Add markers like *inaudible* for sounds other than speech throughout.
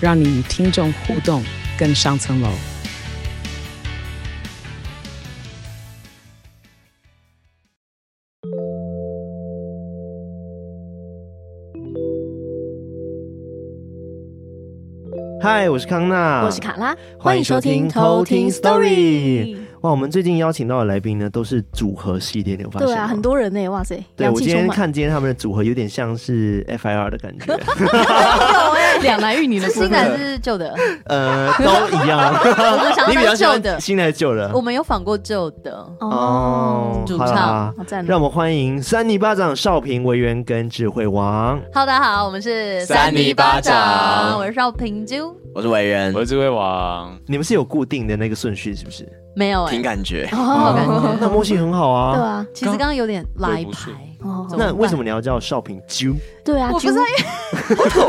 让你与听众互动更上层楼。嗨，我是康娜，我是卡拉，欢迎收听偷听 Story。哇，我们最近邀请到的来宾呢，都是组合系列的，我发现。对啊，很多人呢，哇塞！对，我今天看今天他们的组合有点像是 FIR 的感觉。有哎，两男一女的，是新的还是旧的？呃，都一样。*laughs* 你比较旧的新的还是旧的？我们有访过旧的哦。主唱，让我们欢迎三尼巴掌、少平、维园跟智慧王。Hello，大家好，我们是三尼巴掌，我是少平啾，我是维园，我是智慧王。你们是有固定的那个顺序是不是？没有，凭感觉，哦，感觉，那默契很好啊。对啊，其实刚刚有点拉牌。哦。那为什么你要叫少平啾？对啊，我不知道，*laughs*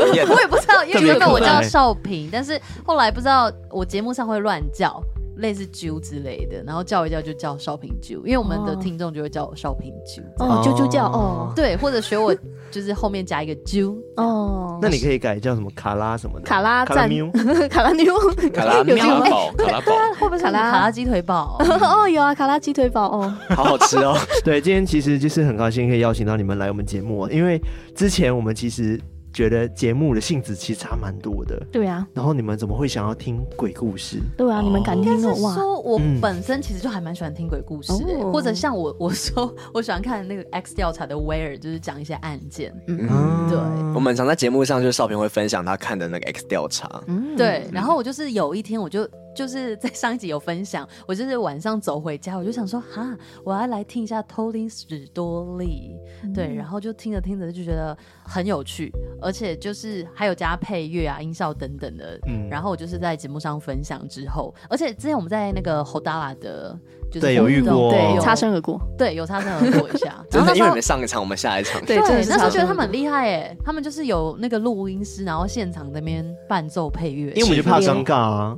我也不知道，因为原本我叫少平，但是后来不知道我节目上会乱叫。类似啾之类的，然后叫一叫就叫少平啾，因为我们的听众就会叫我少平啾哦，啾啾叫哦，对，或者学我就是后面加一个啾哦，那你可以改叫什么卡拉什么的，卡拉卡拉妞，*laughs* 卡拉妞，卡拉喵？堡，*laughs* 卡拉堡，会不会卡拉卡拉鸡腿堡？*laughs* 哦，有啊，卡拉鸡腿堡哦，好好吃哦。对，今天其实就是很高兴可以邀请到你们来我们节目，因为之前我们其实。觉得节目的性质其实差蛮多的，对啊。然后你们怎么会想要听鬼故事？对啊，你们敢听的哇？说我本身其实就还蛮喜欢听鬼故事，或者像我我说 *laughs* 我喜欢看那个 X 调查的威尔，就是讲一些案件。嗯，对。我们常在节目上就是少平会分享他看的那个 X 调查。嗯，对。然后我就是有一天我就。就是在上一集有分享，我就是晚上走回家，我就想说，哈，我要来听一下偷听史多利，嗯、对，然后就听着听着就觉得很有趣，而且就是还有加配乐啊、音效等等的，嗯，然后我就是在节目上分享之后，而且之前我们在那个 Hodala 的。就是对，有遇过，对，有擦身而过，对，有擦身而过一下。*laughs* 真的，因为你们上一场，我们下一场。对，那时候觉得他们很厉害耶，他们就是有那个录音师，然后现场那边伴奏配乐。因为我们就 *laughs* *laughs* 怕尴尬啊，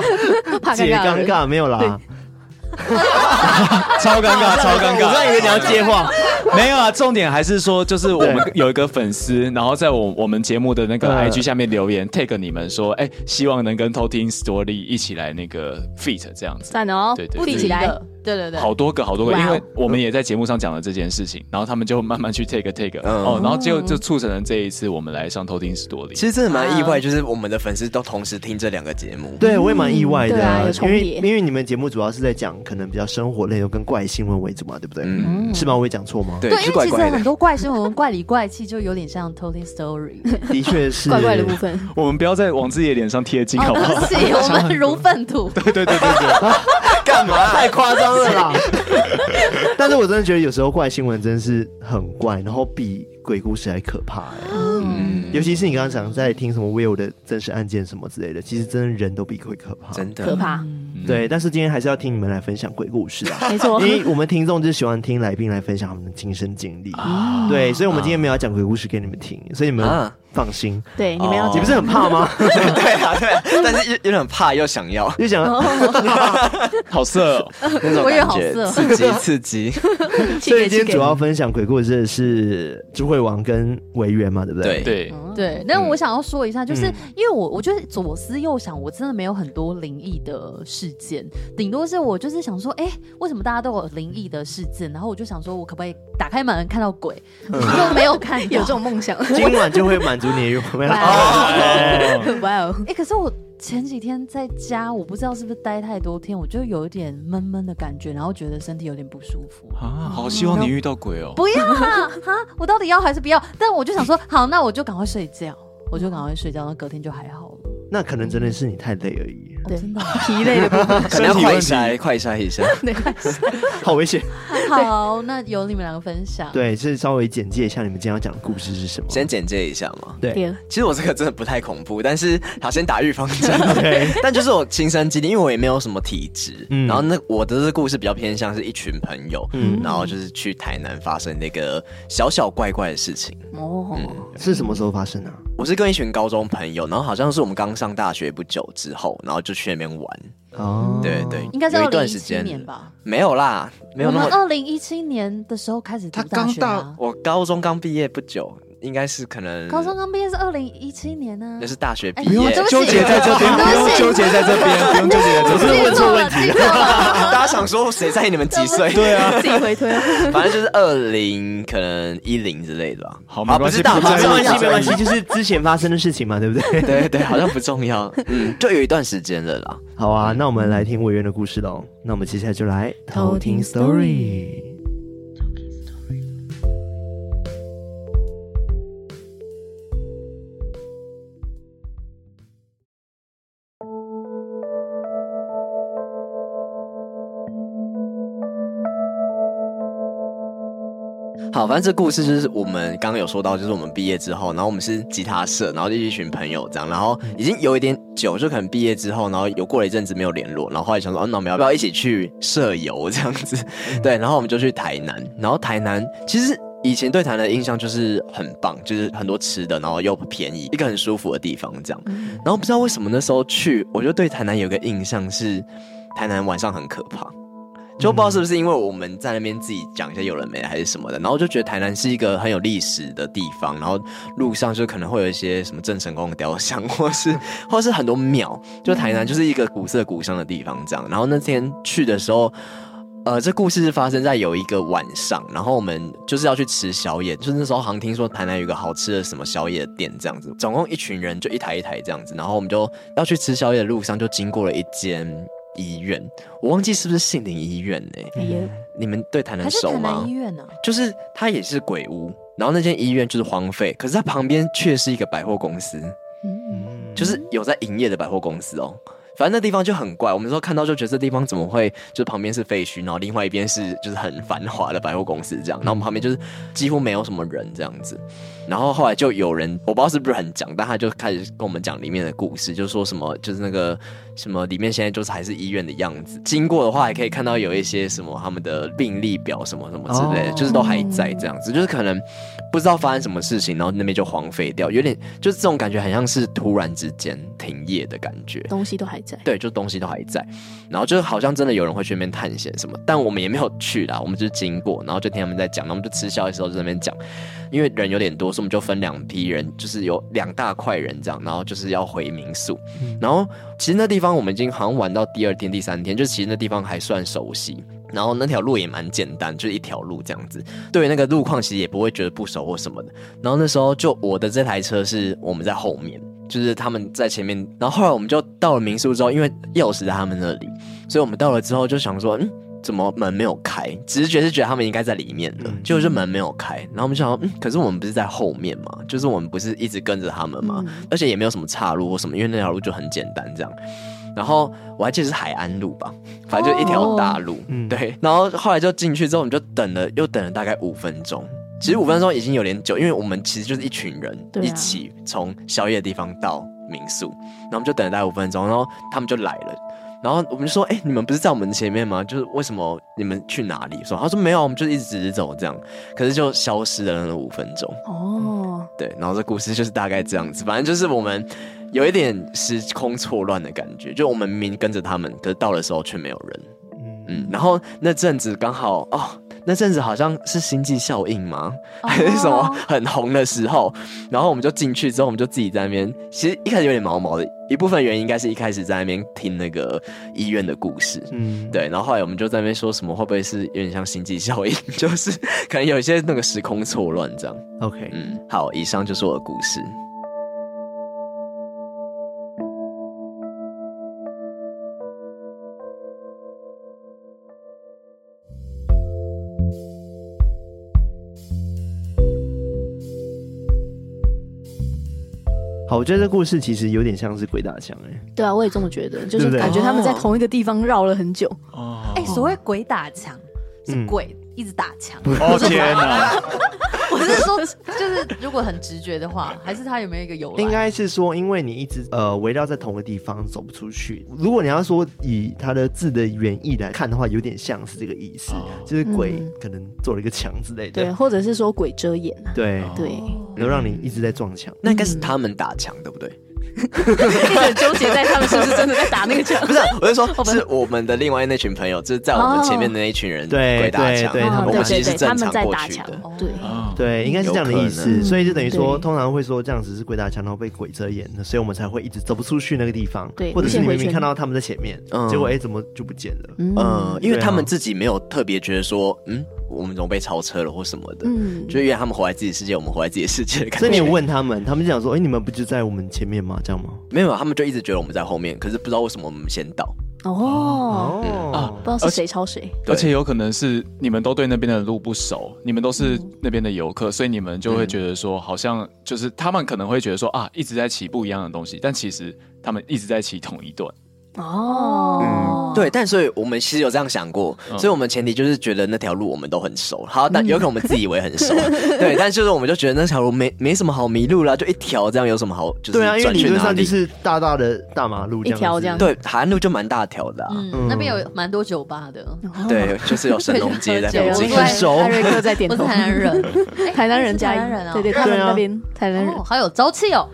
*laughs* 怕尴尬，尴尬没有啦。*laughs* 超尴尬，*laughs* 超尴尬！我刚以为你要接话，没有啊。重点还是说，就是我们有一个粉丝，然后在我我们节目的那个 IG 下面留言 take 你们说，哎，希望能跟偷听 Story 一起来那个 feat 这样子。赞哦，对对，一起来。对对对，好多个好多个，因为我们也在节目上讲了这件事情，然后他们就慢慢去 take take 哦，然后就就促成了这一次我们来上偷听 Story。其实真的蛮意外，就是我们的粉丝都同时听这两个节目。对，我也蛮意外的，因为因为你们节目主要是在讲可能比较生活类，又跟怪新闻为主嘛，对不对？嗯，是吗？我会讲错吗？对，因为其实很多怪新闻、怪里怪气，就有点像偷听 Story。的确是怪怪的部分。*laughs* 我们不要再往自己的脸上贴金，好不好？是，我们 *laughs* *laughs* 如粪土。对对对对对。干嘛？*laughs* 太夸张了啦！*laughs* 但是我真的觉得有时候怪新闻真是很怪，然后比鬼故事还可怕哎。嗯，尤其是你刚刚讲在听什么 Will 的真实案件什么之类的，其实真的人都比鬼可怕，真的可怕。对，但是今天还是要听你们来分享鬼故事啊，*laughs* 没错，因为我们听众就喜欢听来宾来分享他们的亲身经历。对，所以我们今天没有要讲鬼故事给你们听，所以你们放心。对，你们要，你不是很怕吗？*laughs* *laughs* 对啊，对，但是有点怕又想要，又想要，好色，那种感觉，刺激刺激。所以今天主要分享鬼故事的是朱慧王跟维园嘛，对不对？对。对。那我想要说一下，就是因为我我觉得左思右想，我真的没有很多灵异的事件，顶多是我就是想说，哎，为什么大家都有灵异的事件？然后我就想说，我可不可以打开门看到鬼？*laughs* 就没有看，有这种梦想，*laughs* 今晚就会满足你的愿望。*laughs* 哇哦！哎，可是我前几天在家，我不知道是不是待太多天，我就有一点闷闷的感觉，然后觉得身体有点不舒服啊。好希望你遇到鬼哦！不要啊！哈，我到底要还是不要？但我就想说，好，那我就赶快睡觉，我就赶快睡觉，那隔天就还好了。那可能真的是你太累而已。对真的，*laughs* 疲累的部分。可能要快筛快筛一下。*laughs* 对，*laughs* 好危险。好，那由你们两个分享。对，是稍微简介一下你们今天要讲的故事是什么。先简介一下嘛。对对，其实我这个真的不太恐怖，但是好先打预防针。但就是我亲身经历，因为我也没有什么体质，嗯然后那我的这个故事比较偏向是一群朋友，嗯然后就是去台南发生那个小小怪怪的事情。哦，是什么时候发生的啊？我是跟一群高中朋友，然后好像是我们刚上大学不久之后，然后就去那边玩。哦，对对，应该是有一二零一七段时间年吧。没有啦，没有我们那么。二零一七年的时候开始读大学啊，我高中刚毕业不久，应该是可能高中刚毕业是二零一七年呢那。是大学毕哎不用业。对不起纠结在这边，不用纠结在这边，不用纠结在这边。我是问错问题了，大家想说谁在意你们几岁？对啊，自己回推了。反正就是二零可能一零之类的吧。啊，好没关系没关系，没关系，就是之前发生的事情嘛，对不对？对对，好像不重要。嗯，就有一段时间了啦。好啊，那我们来听委员的故事喽。那我们接下来就来偷听 story。好，反正这故事就是我们刚刚有说到，就是我们毕业之后，然后我们是吉他社，然后就一群朋友这样，然后已经有一点久，就可能毕业之后，然后有过了一阵子没有联络，然后后来想说，哦，那我们要不要一起去社游这样子？对，然后我们就去台南，然后台南其实以前对台南的印象就是很棒，就是很多吃的，然后又便宜，一个很舒服的地方这样。然后不知道为什么那时候去，我就对台南有个印象是，台南晚上很可怕。就不知道是不是因为我们在那边自己讲一些有人没来还是什么的，然后就觉得台南是一个很有历史的地方，然后路上就可能会有一些什么郑成功的雕像，或是 *laughs* 或是很多庙，就台南就是一个古色古香的地方这样。然后那天去的时候，呃，这故事是发生在有一个晚上，然后我们就是要去吃宵夜，就是那时候好像听说台南有一个好吃的什么宵夜店这样子，总共一群人就一台一台这样子，然后我们就要去吃宵夜的路上就经过了一间。医院，我忘记是不是杏林医院呢、你们对台南熟吗南医？院呢？就是它也是鬼屋，然后那间医院就是荒废，可是它旁边却是一个百货公司，嗯，就是有在营业的百货公司哦。反正那地方就很怪，我们那时候看到就觉得这地方怎么会，就是旁边是废墟，然后另外一边是就是很繁华的百货公司这样，然后我们旁边就是几乎没有什么人这样子。然后后来就有人，我不知道是不是很讲，但他就开始跟我们讲里面的故事，就说什么就是那个什么里面现在就是还是医院的样子，经过的话还可以看到有一些什么他们的病历表什么什么之类的，哦就是都还在这样子，就是可能不知道发生什么事情，然后那边就荒废掉，有点就是这种感觉，很像是突然之间停业的感觉。东西都还在。对，就东西都还在，然后就好像真的有人会去那边探险什么，但我们也没有去啦，我们就是经过，然后就听他们在讲，然后我们就吃宵夜的时候就在那边讲，因为人有点多，我们就分两批人，就是有两大块人这样，然后就是要回民宿，然后其实那地方我们已经好像玩到第二天、第三天，就其实那地方还算熟悉，然后那条路也蛮简单，就是一条路这样子，对于那个路况其实也不会觉得不熟或什么的，然后那时候就我的这台车是我们在后面。就是他们在前面，然后后来我们就到了民宿之后，因为钥匙在他们那里，所以我们到了之后就想说，嗯，怎么门没有开？直觉是觉得他们应该在里面的，结果就门没有开。然后我们就想说，嗯，可是我们不是在后面嘛？就是我们不是一直跟着他们嘛？而且也没有什么岔路或什么，因为那条路就很简单这样。然后我还记得是海安路吧，反正就一条大路，嗯对。然后后来就进去之后，我们就等了，又等了大概五分钟。其实五分钟已经有点久，因为我们其实就是一群人一起从宵夜的地方到民宿，然后我们就等了大概五分钟，然后他们就来了，然后我们就说：“哎、你们不是在我们前面吗？就是为什么你们去哪里？”说他说没有，我们就一直直走这样，可是就消失了那五分钟。哦，对，然后这故事就是大概这样子，反正就是我们有一点时空错乱的感觉，就我们明明跟着他们，可是到的时候却没有人。嗯，然后那阵子刚好哦，那阵子好像是星际效应吗？还是什么很红的时候？然后我们就进去之后，我们就自己在那边。其实一开始有点毛毛的，一部分原因应该是一开始在那边听那个医院的故事。嗯，对，然后后来我们就在那边说什么，会不会是有点像星际效应？*laughs* 就是可能有一些那个时空错乱这样。，OK，嗯，好，以上就是我的故事。好，我觉得这故事其实有点像是鬼打墙哎，对啊，我也这么觉得，就是感觉他们在同一个地方绕了很久。哦。哎、所谓鬼打墙是鬼一直打墙，哦天哪！*laughs* 我是说，就是如果很直觉的话，还是他有没有一个由来？应该是说，因为你一直呃围绕在同个地方走不出去。如果你要说以它的字的原意来看的话，有点像是这个意思，就是鬼嗯可能做了一个墙之类的。对，或者是说鬼遮眼啊。对对，然后让你一直在撞墙。那应该是他们打墙，对不对？*laughs* 一直纠结在他们是不是真的在打那个墙。不是，我是说，*laughs* 是我们的另外那群朋友，就是在我们前面的那一群人对鬼打墙，对对他们其实是正常在打墙过去的。。对，哦对，应该是这样的意思，所以就等于说，通常会说这样子是鬼打墙，然后被鬼遮眼，所以我们才会一直走不出去那个地方。对或者是你明明看到他们在前面，嗯结果哎、怎么就不见了？嗯嗯，因为他们自己没有特别觉得说，嗯，我们怎么被超车了或什么的，嗯，就是因为他们活在自己世界，我们活在自己的世界的感觉。所以你有问他们，他们就想说，哎、你们不就在我们前面吗？这样吗？没有，他们就一直觉得我们在后面，可是不知道为什么我们先到。哦，啊，不知道是谁抄谁。而且有可能是你们都对那边的路不熟，你们都是那边的游客，所以你们就会觉得说，好像就是他们可能会觉得说啊，一直在骑不一样的东西，但其实他们一直在骑同一段。哦，对，但所以我们其实有这样想过，嗯。所以我们前提就是觉得那条路我们都很熟。好，但有可能我们自以为很熟，对，但就是我们就觉得那条路没没什么好迷路啦，就一条这样有什么好？就是对啊，因为理论上就是大大的大马路这样，一条这样对，海岸路就蛮大条的、啊，嗯，那边有蛮多酒吧的。*laughs* 对，就是有神农街在附近。*laughs* 很熟。艾瑞克在点头。*laughs* 我是台南人，哎台南人台南人啊，对对，他们那边台南人哦，好有朝气哦。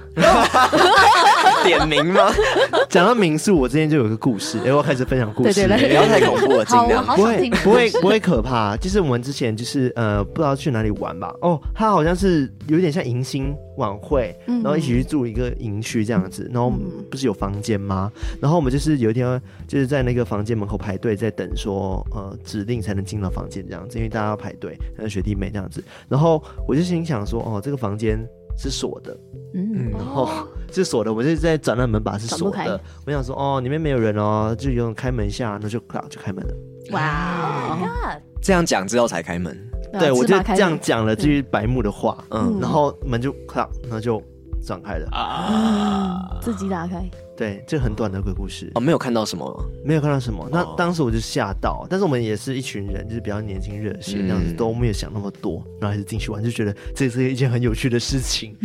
点名吗？*laughs* 讲到民宿，我之前就有一个故事，*laughs* 哎、我要开始分享故事。不要太恐怖了，尽量。*laughs* 不会。不会不会可怕，就是我们之前就是呃不知道去哪里玩吧，哦，他好像是有点像迎新晚会，嗯然后一起去住一个营区这样子，然后不是有房间吗？然后我们就是有一天就是在那个房间门口排队，在等说呃指令才能进到房间这样子，因为大家要排队，还有学弟妹这样子，然后我就心想说哦这个房间是锁的，嗯，然后是锁的，我就在转那门把是锁的，我想说哦里面没有人哦，就有人开门一下，那就就开门了。哇。这样讲之后才开门。对，我就这样讲，讲了句白目的话，嗯。嗯，然后门就咔，然后就转开了。啊，自己打开，对，这很短的鬼故事哦，，没有看到什么。没有看到什么。那哦当时我就吓到，但是我们也是一群人，就是比较年轻热血，嗯这样子都没有想那么多，然后还是进去玩，就觉得这是一件很有趣的事情？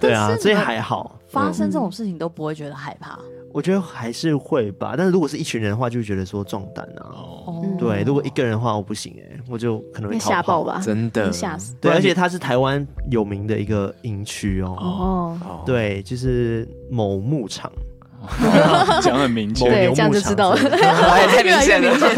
对啊，所以还好。发生这种事情都不会觉得害怕。我觉得还是会吧，但是如果是一群人的话，就会觉得说壮胆啊。哦，对，如果一个人的话，我不行哎，我就可能会。吓爆吧？真的吓死。对，而且它是台湾有名的一个营区哦。哦，哦，对，就是某牧场，*laughs* 讲很明某确。对这样牛牧场就知道了 *laughs* 太明显越越明了。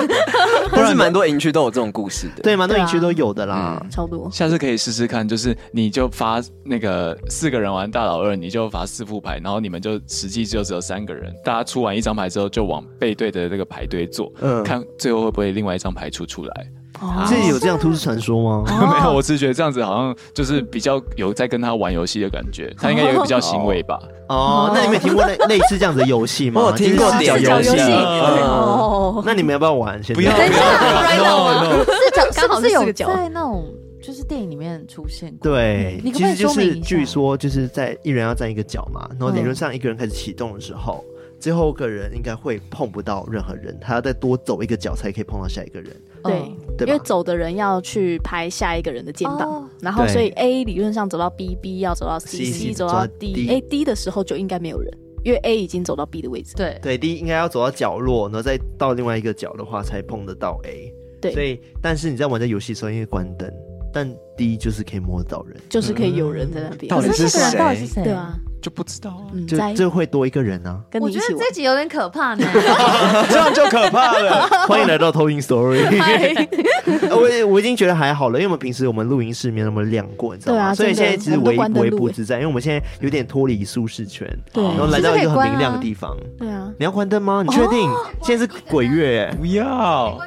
但是蛮多营区都有这种故事的。对，蛮多营区都有的啦。超多。下次可以试试看，就是你就发那个四个人玩大老二，你就发四副牌，然后你们就实际就只有三个人，大家出完一张牌之后，就往背对的这个牌堆坐，嗯看最后会不会另外一张牌出出来。哦是有这样都市传说吗？*laughs* 没有，我只是觉得这样子好像就是比较有在跟他玩游戏的感觉，*laughs* 他应该也比较行为吧。哦，那你们有听过类 *laughs* 类似这样子的游戏吗？我有听过就是点角游戏。哦，那你们要不要玩？现在不要，不要，不要，no no。是角刚好是有在那种就是电影里面出现过？对，其实就是据说就是在一人要站一个角嘛，然后理论上一个人开始启动的时候，最后一个人应该会碰不到任何人，他要再多走一个角才可以碰到下一个人。对，对因为走的人要去拍下一个人的肩膀，哦然后所以 A 理论上走到 B，B 要走到 C，C 走走到到 D，D 哎 D 的时候就应该没有人，因为 A 已经走到 B 的位置。对，对，D 应该要走到角落，然后再到另外一个角的话才碰得到 A。对所以但是你在玩这游戏的时候，因为关灯，但 D 就是可以摸得到人，就是可以有人在那边。到底是谁到底是谁？对啊，就不知道啊，嗯，在就就会多一个人啊。我跟你一起玩。觉得这集有点可怕呢。*laughs* 这样就可怕了。*laughs* 欢迎来到偷听 Story。*laughs* 我我已经觉得还好了，因为我们平时我们录音室没有那么亮过，你知道吗？啊所以现在真的其实微我们都关灯录微不自在，因为我们现在有点脱离舒适圈，对然后来到一个很明亮的地方。对啊，你要关灯吗？你确定？现在是鬼月欸，不要，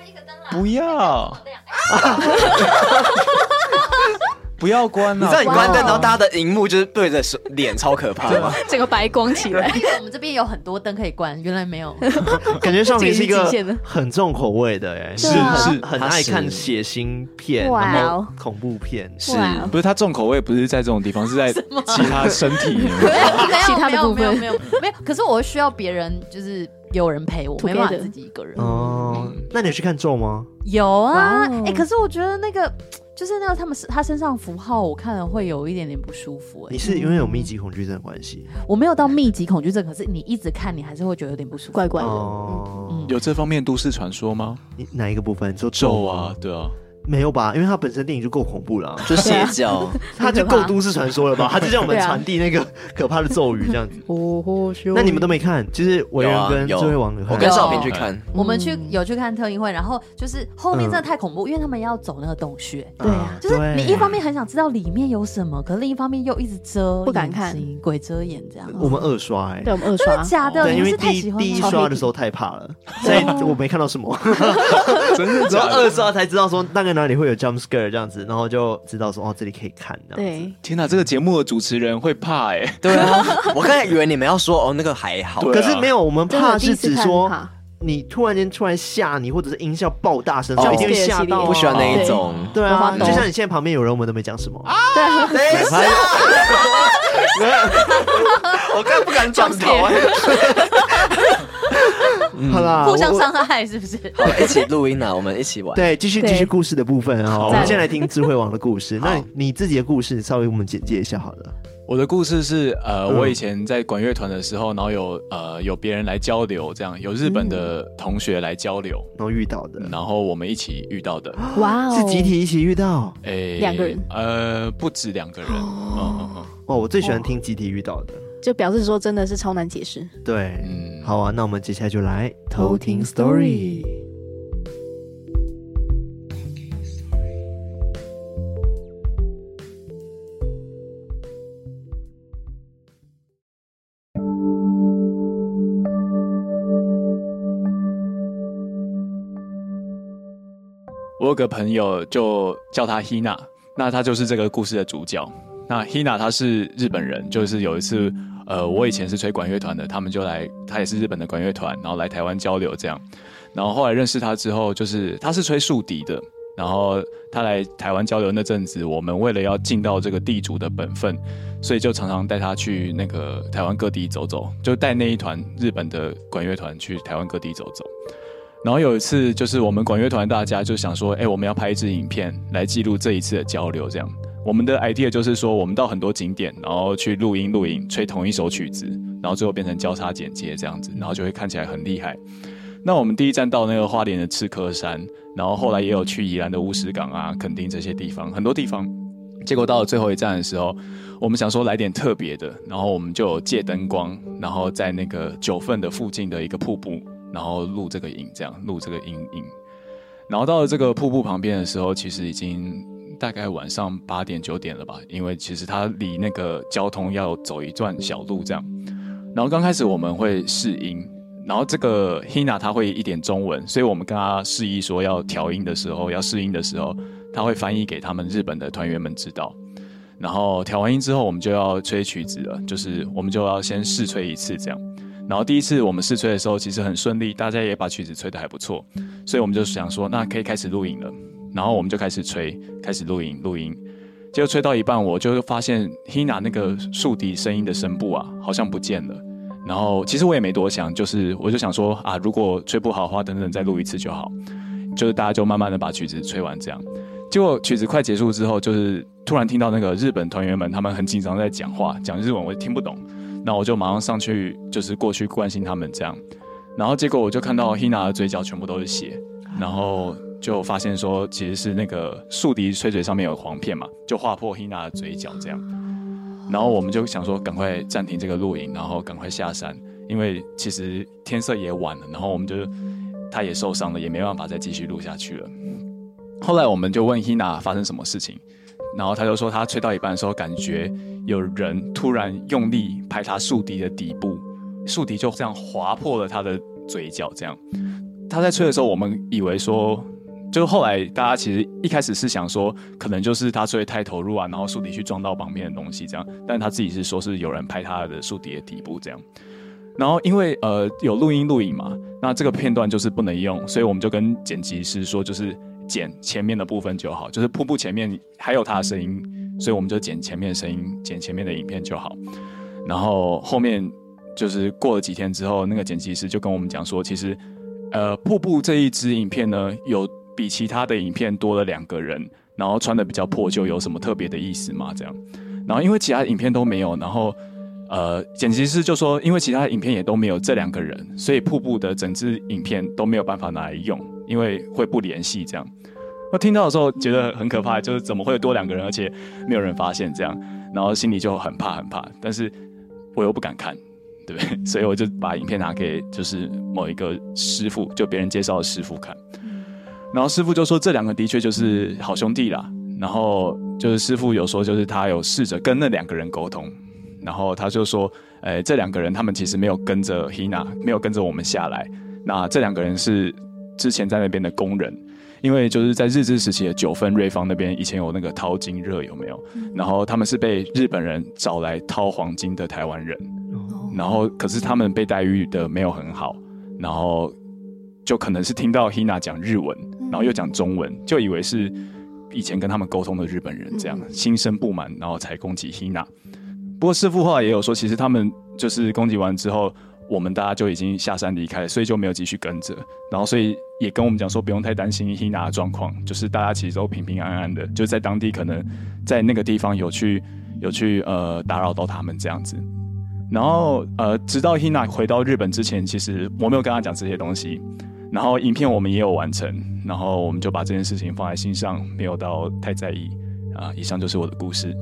不要，不要关你啊！知道你关灯，然后大家的荧幕就是对着手脸，超可怕。的。*laughs* 整个白光起来，因为我们这边有很多灯可以关，原来没有。*laughs* 感觉少明是一个很重口味的哎，是啊。是很爱看血腥片，恐怖片。是。哇不是他重口味，不是在这种地方，是在其他身体里面。*laughs* 没有其他的没有部分。没有没有没有，可是我会需要别人，就是有人陪我，没办法自己一个人。哦，那你有去看咒吗？有啊，哎、可是我觉得那个就是那个他们是他身上符号，我看了会有一点点不舒服、哎你，是因为有密集恐惧症的关系我没有到密集恐惧症，可是你一直看，你还是会觉得有点不舒服。怪怪的。哦？嗯，有这方面都市传说吗？你哪一个部分？你说咒啊，，对啊，没有吧？因为它本身电影就够恐怖了啊，*laughs* 就邪教，*laughs* 它就够都市传说了吧？*laughs* 它就叫我们传递那个可怕的咒语这样子。那你们都没看，就是维人跟有啊智慧王我跟少平去看，我们去有去看特映会，然后就是后面真的太恐怖，因为他们要走那个洞穴。对啊就是你一方面很想知道里面有什么，可是另一方面又一直遮，不敢看，鬼遮眼这样。我们二刷哎、对我们二真刷的假的？对，因你为第一是太喜欢第一刷的时候太怕了，所以我没看到什么。真的然假的？后二刷才知道说大概哪里会有 jump scare 这样子，然后就知道说哦这里可以看这样子。对，天哪，这个节目的主持人会怕哎、对啊，*laughs* 我刚才以为你们要说哦，那个还好，对可是没有，我们怕是指说你突然间突然吓你，或者是音效爆大声，哦。就一定会吓到啊。不喜欢那一种。对啊，就像你现在旁边有人，我们都没讲什么。对啊，*laughs* 我刚才不敢转头 *laughs* 哎。*laughs* 好啦，互相伤害是不是？*laughs* 好，一起录音啊，我们一起玩。对，继续继续故事的部分哦，我们先来听智慧王的故事。那你自己的故事稍微我们简介一下好了。我的故事是呃，嗯我以前在管乐团的时候，然后有呃有别人来交流，这样有日本的同学来交流，然后遇到的然后我们一起遇到的，哇哦，是集体一起遇到诶，两个人呃，不止两个人，嗯嗯嗯，哇！我最喜欢听集体遇到的。就表示说真的是超难解释。对，嗯好啊，那我们接下来就来偷听 story。我有个朋友就叫他 Hina，那他就是这个故事的主角。那 Hina 他是日本人，就是有一次，呃，我以前是吹管乐团的，他们就来，他也是日本的管乐团，然后来台湾交流这样。然后后来认识他之后，就是他是吹竖笛的，然后他来台湾交流那阵子，我们为了要尽到这个地主的本分，所以就常常带他去那个台湾各地走走，就带那一团日本的管乐团去台湾各地走走。然后有一次，就是我们管乐团大家就想说，哎，我们要拍一支影片来记录这一次的交流。这样，我们的 idea 就是说，我们到很多景点，然后去录音录影，吹同一首曲子，然后最后变成交叉剪接这样子，然后就会看起来很厉害。那我们第一站到那个花莲的赤科山，然后后来也有去宜兰的乌石港啊、垦丁这些地方，很多地方。结果到了最后一站的时候，我们想说来点特别的，然后我们就有借灯光，然后在那个九份的附近的一个瀑布。然后录这个影，这样录这个音影。然后到了这个瀑布旁边的时候，其实已经大概晚上八点九点了吧，因为其实它离那个交通要走一段小路这样。然后刚开始我们会试音，然后这个 Hina 他会一点中文，所以我们跟他示意说要调音的时候，要试音的时候，他会翻译给他们日本的团员们知道。然后调完音之后，我们就要吹曲子了，就是我们就要先试吹一次这样。然后第一次我们试吹的时候，其实很顺利，大家也把曲子吹得还不错，所以我们就想说，那可以开始录影了。然后我们就开始吹，开始录影录音。结果吹到一半，我就发现 Hina 那个竖笛声音的声部啊，好像不见了。然后其实我也没多想，就是我就想说啊，如果吹不好的话，等等再录一次就好。就是大家就慢慢的把曲子吹完这样。结果曲子快结束之后，就是突然听到那个日本团员们他们很紧张在讲话，讲日文我也听不懂。那我就马上上去，就是过去关心他们这样，然后结果我就看到 Hina 的嘴角全部都是血，然后就发现说其实是那个竖笛吹嘴上面有黄片嘛，就划破 Hina 的嘴角这样，然后我们就想说赶快暂停这个录影，然后赶快下山，因为其实天色也晚了，然后我们就他也受伤了，也没办法再继续录下去了。后来我们就问 Hina 发生什么事情。然后他就说，他吹到一半的时候，感觉有人突然用力拍他竖笛的底部，竖笛就这样划破了他的嘴角。这样，他在吹的时候，我们以为说就后来大家其实一开始是想说，可能就是他睡太投入啊，然后树底去撞到旁边的东西这样，但他自己是说是有人拍他的树底的底部这样。然后因为呃有录音录影嘛，那这个片段就是不能用，所以我们就跟剪辑师说，就是剪前面的部分就好，就是瀑布前面还有他的声音，所以我们就剪前面的声音，剪前面的影片就好。然后后面就是过了几天之后，那个剪辑师就跟我们讲说，其实呃瀑布这一支影片呢有。比其他的影片多了两个人，然后穿的比较破旧，有什么特别的意思吗？这样，然后因为其他影片都没有，然后呃，剪辑师就说，因为其他影片也都没有这两个人，所以瀑布的整支影片都没有办法拿来用，因为会不联系。这样，我听到的时候觉得很可怕，就是怎么会多两个人，而且没有人发现这样，然后心里就很怕很怕，但是我又不敢看，对不对？所以我就把影片拿给就是某一个师傅，就别人介绍的师傅看。然后师傅就说，这两个的确就是好兄弟啦。然后就是师傅有说，就是他有试着跟那两个人沟通。然后他就说，诶，这两个人他们其实没有跟着 Hina，没有跟着我们下来。那这两个人是之前在那边的工人，因为就是在日治时期的九份瑞芳那边以前有那个淘金热，有没有？然后他们是被日本人找来淘黄金的台湾人。然后可是他们被待遇的没有很好，然后就可能是听到 Hina 讲日文。然后又讲中文，就以为是以前跟他们沟通的日本人，这样心生不满，然后才攻击 Hina。不过师傅后来也有说，其实他们就是攻击完之后，我们大家就已经下山离开，所以就没有继续跟着。然后所以也跟我们讲说，不用太担心 Hina 的状况，就是大家其实都平平安安的，就在当地可能在那个地方有去有去呃打扰到他们这样子。然后呃，直到 Hina 回到日本之前，其实我没有跟他讲这些东西。然后影片我们也有完成，然后我们就把这件事情放在心上，没有到太在意。啊，以上就是我的故事。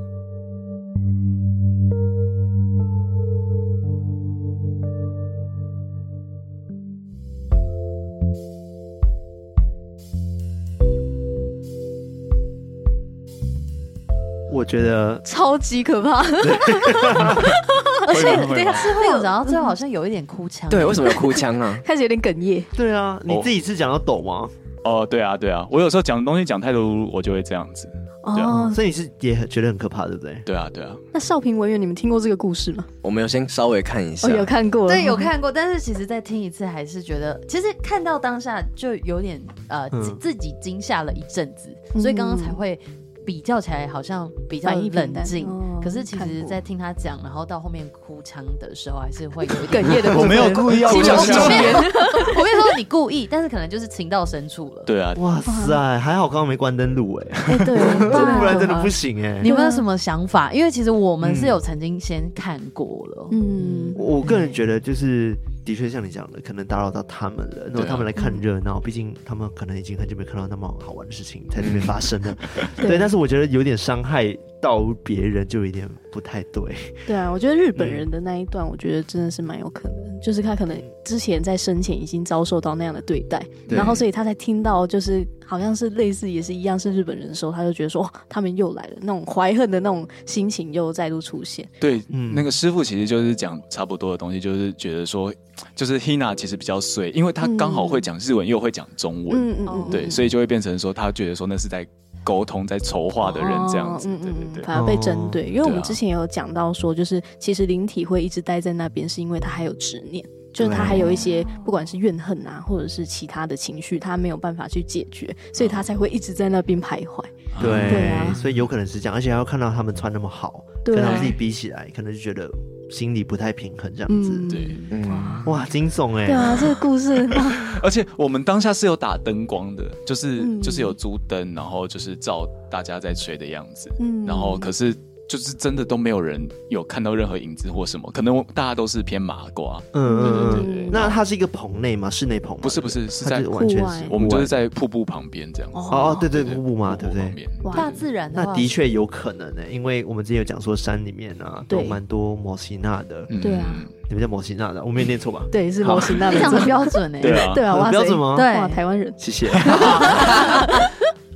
我觉得超级可怕。*laughs* 而且对他之后，然后最后好像有一点哭腔。对，为什么有哭腔啊？*laughs* 开始有点哽咽。对啊，你自己是讲到抖吗？哦，对啊，对啊，我有时候讲的东西讲太多，我就会这样子。哦，所以你是也很觉得很可怕，对不对？对啊，对啊。那少平文员，你们听过这个故事吗？我们有，先稍微看一下。我有看过，对，有 *laughs* 看过。但是其实再听一次，还是觉得，其实看到当下就有点呃，自己惊吓了一阵子，所以刚刚才会。比较起来好像比较冷静，可是其实，在听他讲，然后到后面哭腔的时候，还是会有一点哽咽的。*laughs* 我没有故意要哭腔。我跟你说，你故意，但是可能就是情到深处了。对啊，哇塞，还好刚刚没关灯录哎，对，*laughs* 不然真的不行哎。你们有什么想法？因为其实我们是有曾经先看过了。嗯，我个人觉得就是。的确像你讲的，可能打扰到他们了。然后他们来看热闹，毕竟他们可能已经很久没看到那么好玩的事情在那边发生了。*laughs* 对，但是我觉得有点伤害到别人，就有点不太对。对啊，我觉得日本人的那一段，我觉得真的是蛮有可能，就是他可能之前在生前已经遭受到那样的对待，然后所以他才听到，就是好像是类似也是一样是日本人的时候，他就觉得说，哇，他们又来了，那种怀恨的那种心情又再度出现。对，嗯，那个师傅其实就是讲差不多的东西，就是觉得说。就是 Hina 其实比较碎，因为他刚好会讲日文，又会讲中文，嗯嗯嗯对，所以就会变成说，他觉得说那是在沟通、在筹划的人这样子，对对对，反而被针对。因为我们之前有讲到说，就是其实灵体会一直待在那边，是因为他还有执念，就是他还有一些不管是怨恨啊，或者是其他的情绪，他没有办法去解决，所以他才会一直在那边徘徊。对，对啊，所以有可能是这样，而且还要看到他们穿那么好，跟他们自己比起来，可能就觉得。心里不太平衡，这样子，嗯、对，嗯、哇，惊悚哎！对啊，这个故事，*laughs* 而且我们当下是有打灯光的，就是、嗯、就是有租灯，然后就是照大家在吹的样子，嗯，然后可是。就是真的都没有人有看到任何影子或什么，可能大家都是偏麻瓜。嗯嗯嗯。那它是一个棚内吗？室内棚？不是不是，是在完全是。我们就是在瀑布旁边这样子。哦对对，瀑布嘛，对不对？大自然。那的确有可能呢，因为我们之前有讲说山里面啊，都蛮多摩西纳的。对啊。你们叫摩西纳的，我没有念错吧？*laughs* 对，是摩西纳的，非常标准哎。*laughs* 对啊。对啊，标准吗？对，台湾人。谢谢。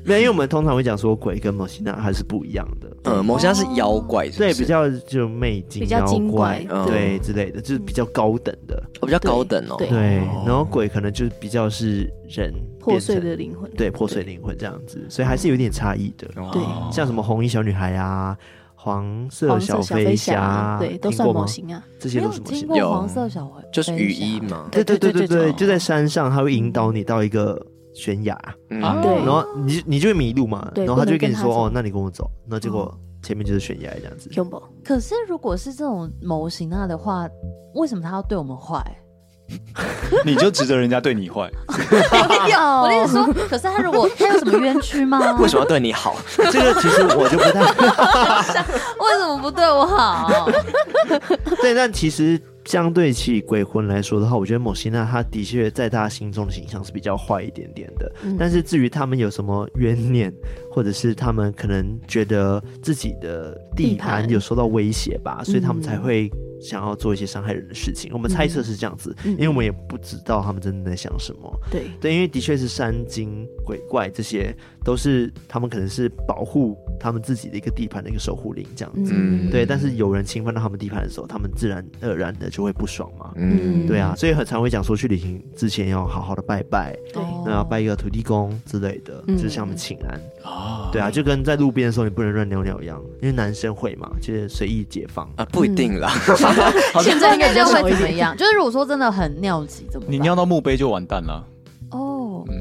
没有，因为我们通常会讲说鬼跟摩西娜还是不一样的。嗯，某些是妖怪是不对，是，比较就魅精、较妖精怪嗯对之类的，就是比较高等的。哦比较高等哦。对对，然后鬼可能就是比较是人破碎变成的灵魂，对破碎灵魂这样子，所以还是有点差异的。哦对像什么红衣小女孩啊、黄色黄色小飞飞侠啊，对，都算听过吗？模型啊。这些没有都是模型。有听过黄色小灰，就是雨衣嘛。对对对对对，对对对就在山上，它会引导你到一个悬崖，嗯啊对然后你就你就会迷路嘛，对然后他就会跟你说哦，那你跟我走，那结果前面就是悬崖这样子。可是如果是这种模型那的话，为什么他要对我们坏？*laughs* 你就值得人家对你坏。我的意思说，可是他如果他有什么冤屈吗？*laughs* 为什么要对你好？这个其实我就不太 *laughs* 为什么不对我好？对，但其实相对起鬼魂来说的话，我觉得某西娜他的确在大家心中的形象是比较坏一点点的。嗯但是至于他们有什么冤念，或者是他们可能觉得自己的地地盘盘有受到威胁吧，所以他们才嗯会想要做一些伤害人的事情。我们猜测是这样子，嗯因为我们也不知道他们真的在想什么。对，对，因为的确是山精鬼怪这些，都是他们可能是保护他们自己的一个地盘的一个守护灵这样子。嗯对，但是有人侵犯到他们地盘的时候，他们自然而然的就会不爽嘛。嗯，对啊，所以很常会讲说去旅行之前要好好的拜拜，对哦那要拜一个土地公之类的，嗯就是向他们请安。啊对啊，就跟在路边的时候你不能乱尿尿一样，因为男生会嘛，就是随意解放。啊，不一定啦。*laughs* 现在应该会。怎么样？*laughs* 就是如果说真的很尿急怎么？你尿到墓碑就完蛋了。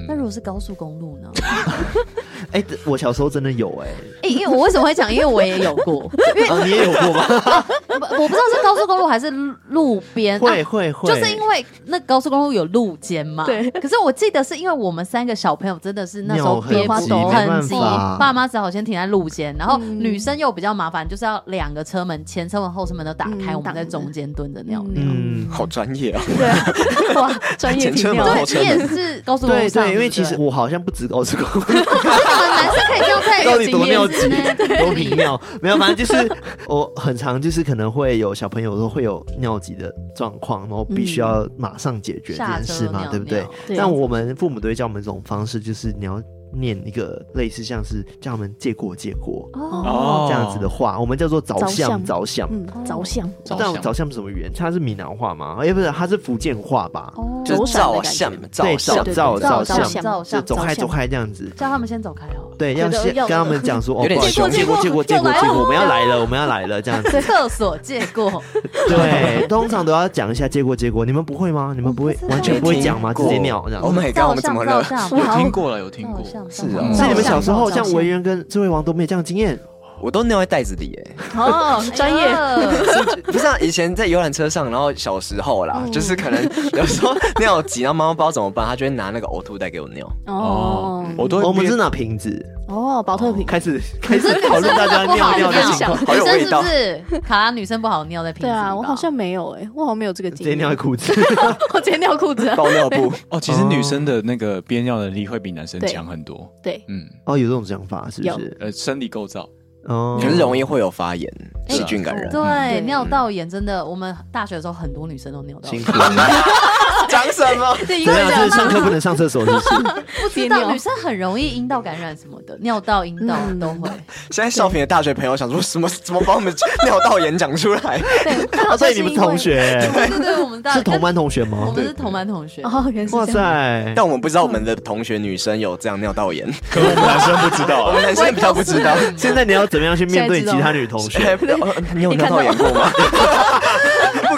那如果是高速公路呢？*laughs* 哎，我小时候真的有哎，哎，因为我为什么会讲？因为我也有过，因 *laughs* 为，你也有过吗？*laughs* 不我不知道是高速公路还是路边。会啊会会，就是因为那高速公路有路肩嘛，对。可是我记得是因为我们三个小朋友真的是那时候尿憋不很急，很急，爸妈只好先停在路肩，然后嗯。女生又比较麻烦，就是要两个车门，前车门后车门都打开，嗯我们在中间蹲着尿尿。嗯，好专业啊！对啊，哇，专业前车停尿门后，对，你也是高速公路上，对对，因为其实我好像不止高速公男生可以尿在到底多尿急。*laughs* 多频尿，没有，反正就是我很常就是可能会有小朋友都会有尿急的状况，然后必须要马上解决这件事嘛，对不对？但我们父母都会教我们这种方式，就是你要念一个类似像是叫他们借过借过哦，这样子的话，我们叫做着着相相着相。嗯，着相，但着相是什么语言？它是闽南话吗？哎，不是，它是福建话吧？哦就是照相，照对，相照照照相，照相，就走开走开这样子。叫他们先走开哦。对，要先跟他们讲说，哦，有点不好意思凶借过借过借过借过，我们要来了，我们要来了，这样子。*laughs* 厕所借过，*laughs* 对，通常都要讲一下借过借过，你们不会吗？你们不会完全不会讲吗？直接尿这样 Oh 子。my god，我们怎么了？有听过了，有听过。是啊是你们小时候像照相维园跟智慧王都没有这样的经验？我都尿在袋子里哎。*laughs* 哦，专业，业。不是啊，以前在游览车上，然后小时候啦，就是可能有时候尿急，然后妈妈不知道怎么办，她就会拿那个呕吐袋给我尿。哦，我都会我们是拿瓶子，哦，保特瓶，开始 *laughs* 开始讨论大家尿尿的情况，好有味道是？卡拉女生不好尿在瓶子对啊，我好像没有哎，我好像没有这个经直接尿在，裤子。*laughs* 我直接尿裤子啊，包尿布，哦，其实女生的那个憋尿能力会比男生强很多。对，嗯，哦，有这种想法是不是？呃，生理构造。哦，可是容易会有发炎、哎细菌感染。对，对尿道炎真的，我们大学的时候很多女生都尿道炎。辛苦了。*laughs* 讲什么？*laughs* 对，怎样？是上课不能上厕所，是不是？*laughs* 不知道女生很容易阴道感染什么的，尿道、阴道嗯都会。现在少平的大学朋友想说什么？*laughs* 怎么把我们尿道炎讲出来？对所以你们是同学对对对，我们大是同班同学吗我吗？们是同班同学。哦，原来是哇，塞！但我们不知道我们的同学女生有这样尿道炎，可我们男生不知道啊我们。男生比较不知道。现在你要怎么样去面对其他女同学？你有尿道炎过吗？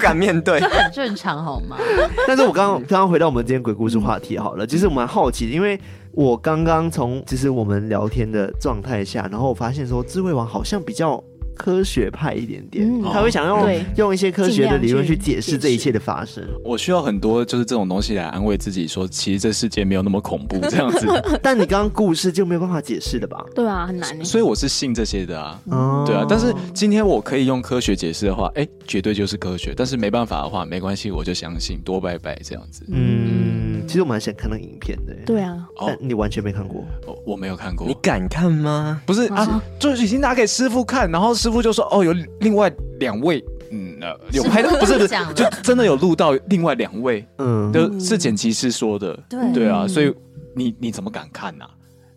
不敢面对。这很正常好吗？*laughs* 但是我刚刚刚刚回到我们今天鬼故事话题好了，其实我蛮好奇的，因为我刚刚从其实我们聊天的状态下，然后我发现说智慧王好像比较科学派一点点，嗯他会想用用一些科学的理论去解释这一切的发生。我需要很多就是这种东西来安慰自己，说其实这世界没有那么恐怖这样子。*laughs* 但你刚刚故事就没有办法解释的吧？对啊，很难欸所以我是信这些的啊。哦对啊，但是今天我可以用科学解释的话，哎，绝对就是科学。但是没办法的话，没关系，我就相信，多拜拜这样子。嗯，其实我蛮想看那个影片的，对啊，但你完全没看过。哦我没有看过你。敢看吗？不是啊，就是已经拿给师傅看，然后师傅就说：“哦，有另外两位，嗯，呃、有拍到，不是就真的有录到另外两位，嗯，都是剪辑师说的。对。对啊，所以你你怎么敢看呐、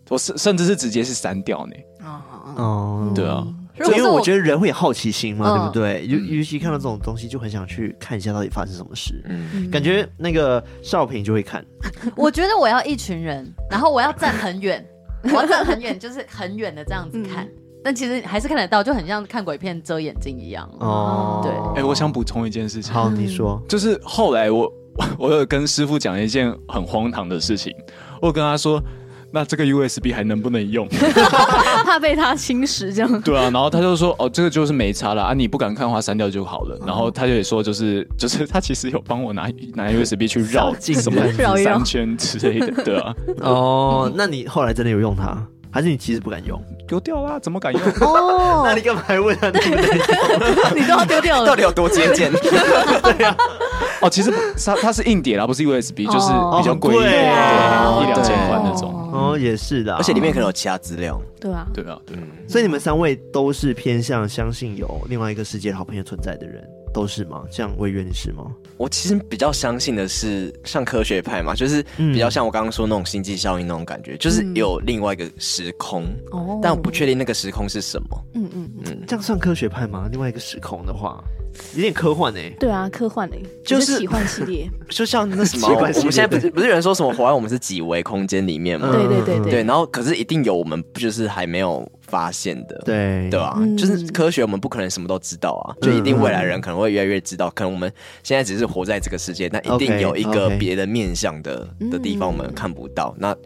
我甚甚至是直接是删掉呢。哦，对啊，因为我觉得人会有好奇心嘛，嗯。对不对？尤尤其看到这种东西，就很想去看一下到底发生什么事。嗯，感觉那个少平就会看，*laughs* 我觉得我要一群人，然后我要站很远，我要站很远，就是很远的这样子看。但其实还是看得到，就很像看鬼片遮眼睛一样。哦，对。哎、我想补充一件事情，好，你说，就是后来我 *laughs* 我有跟师傅讲一件很荒唐的事情，我有跟他说，那这个 USB 还能不能用？*laughs* 怕被他侵蚀这样。对啊，然后他就说，哦，这个就是没差了啊，你不敢看的话删掉就好了。然后他就也说，就是 *laughs* 就是他其实有帮我拿拿 USB 去绕进什么绕。三圈之类的，对啊，哦，那你后来真的有用它，还是你其实不敢用？丢掉啦，怎么敢用？*laughs* 哦那你干嘛还问他对不对？你都要丢掉了。到底有多接近？*laughs* 哦，其实不它它是硬碟啦，不是 USB，就是比较贵一哦一两千块那种。哦，也是的，而且里面可能有其他资料。对啊，对啊，对啊，所以你们三位都是偏向相信有另外一个世界的好朋友存在的人，都是吗？像委员你是吗？我其实比较相信的是像科学派嘛，就是比较像我刚刚说那种星际效应那种感觉，就是有另外一个时空，哦但我不确定那个时空是什么。嗯嗯嗯，这样算科学派吗？另外一个时空的话，有点科幻哎、对啊，科幻诶，就是奇幻系列。*laughs* 就像那什么，*laughs* 我们现在不是不是有人说什么活在我们是几维空间里面吗？对对对对，然后可是一定有我们就是还没有发现的，对对吧、嗯就是科学，我们不可能什么都知道啊，就一定未来人可能会越来越知道，可能我们现在只是活在这个世界，但一定有一个别的面向的的地方我们看不到。那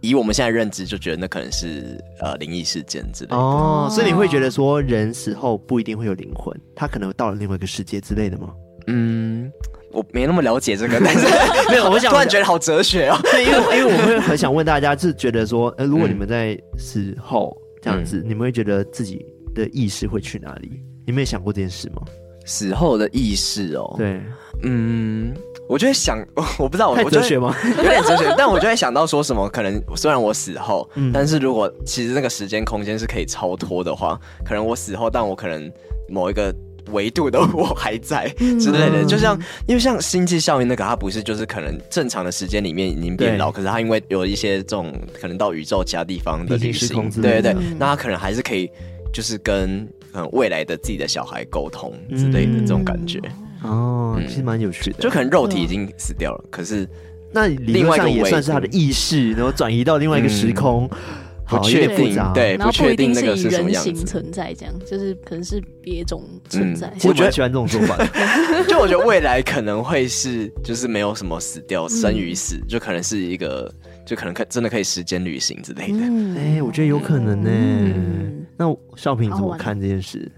以我们现在认知，就觉得那可能是呃灵异事件之类的。哦，所以你会觉得说人死后不一定会有灵魂，他可能到了另外一个世界之类的吗？嗯，我没那么了解这个，*laughs* 但是没有，我想突然觉得好哲学哦。对，因为因为我会很想问大家，是觉得说，呃，如果你们在死后这样子，你们会觉得自己的意识会去哪里？你们有想过这件事吗？死后的意识哦，，对，嗯，我就会想，*laughs* 我不知道，我哲学吗？*laughs* 有点哲学，但我就会想到说什么，可能虽然我死后，嗯但是如果其实那个时间空间是可以超脱的话，可能我死后，但我可能某一个维度的我还在之类的，就像因为像星际效应那个，它不是就是可能正常的时间里面已经变老，可是它因为有一些这种可能到宇宙其他地方的旅平行对对对，那它可能还是可以就是跟嗯未来的自己的小孩沟通之类的这种感觉，哦，嗯。其实蛮有趣的。就可能肉体已经死掉了，可是那理论上也算是他的意识，然后转移到另外一个时空，好不确定对，不然后不一定确定那个以是什么样人形子。存在，这样就是可能是别种存在。其实我蛮喜欢这种说法。*laughs* 就我觉得未来可能会是，就是没有什么死掉、生与死，就可能是一个，就可能可真的可以时间旅行之类的。嗯哎、我觉得有可能呢、嗯那少平你怎么看这件事？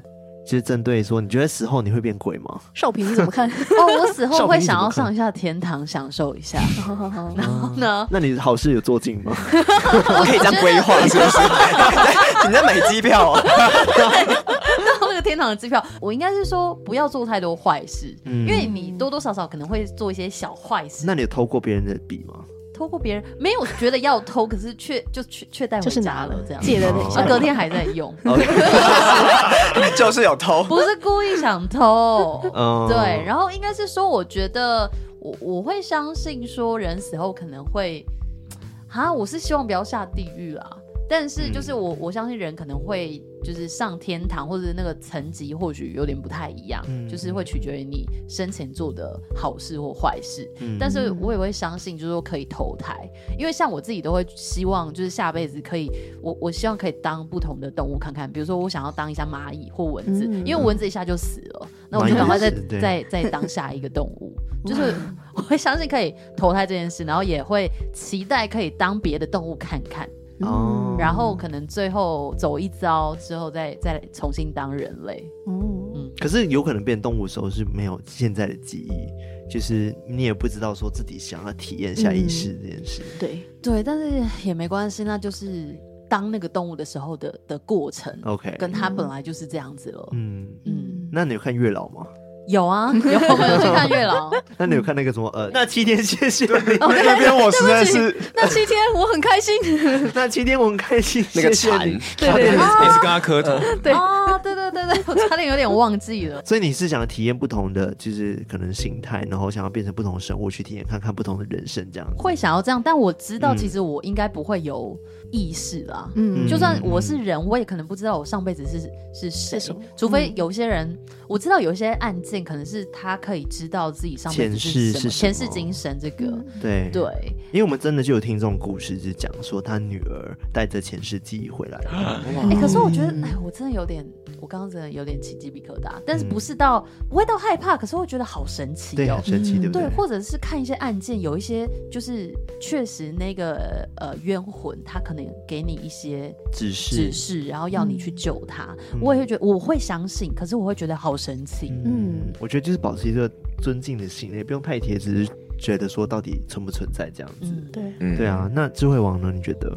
就是针对说，你觉得死后你会变鬼吗？少平你怎么看？*laughs* 哦，我死后会想要上一下天堂，享受一下。*laughs* 然后呢？那你好事有做尽吗？*laughs* 我可以这样规划，是不是？你在买机票哦？到那个天堂的机票，我应该是说不要做太多坏事，嗯因为你多多少少可能会做一些小坏事。那你有偷过别人的笔吗？偷过别人没有觉得要偷，可是却就却却带回就是家拿了这样，借了哦那啊，隔天还在用，*laughs* 就是有偷。不是故意想偷。嗯，对，然后应该是说，我觉得我我会相信说，人死后可能会，啊，我是希望不要下地狱啦。但是就是我、我相信人可能会就是上天堂或者那个层级或许有点不太一样，嗯就是会取决于你生前做的好事或坏事。嗯。但是我也会相信，就是说可以投胎，因为像我自己都会希望，就是下辈子可以，我我希望可以当不同的动物看看，比如说我想要当一下蚂蚁或蚊子，嗯。因为蚊子一下就死了，那我就赶快再再再当下一个动物，*laughs* 就是我会相信可以投胎这件事，然后也会期待可以当别的动物看看，哦。然后可能最后走一遭之后再再重新当人类。嗯，可是有可能变动物的时候是没有现在的记忆，就是你也不知道说自己想要体验下意识这件事。对，对，但是也没关系，那就是当那个动物的时候的的过程，OK，跟他本来就是这样子了。嗯，嗯，那你有看月老吗？有啊，*laughs* 有我们有去看月老。*laughs* 那你有看那个什么呃，那七天谢谢你，哦那边我实在是那七天我很开心。*laughs* 那七天我很开心，那个谢谢你禅，对对对，也是跟他磕头。对哦，对对对对，我差点有点忘记了。所以你是想体验不同的，就是可能形态，然后想要变成不同的生物去体验，看看不同的人生这样。会想要这样，但我知道嗯其实我应该不会有意识啦。嗯就算我是人，我也可能不知道我上辈子是是谁是什么，除非有些人，我知道有一些案件可能是他可以知道自己上辈子前世，是什么前世今生这个。对对，因为我们真的就有听这种故事，就是讲说他女儿带着前世记忆回来了。哎、可是我觉得，嗯哎，我真的有点，我刚刚真的有点起鸡皮疙瘩，但是不是到、不会到害怕，可是会觉得好神奇对，好。神奇，嗯对不对对，？或者是看一些案件，有一些就是确实那个呃冤魂，他可能给你一些指示指示，然后要你去救他，嗯我也会觉得我会相信，可是我会觉得好神奇。嗯嗯，我觉得就是保持一个尊敬的心，也不用太铁，只是觉得说到底存不存在这样子。嗯，对，嗯对啊，那智慧王呢？你觉得？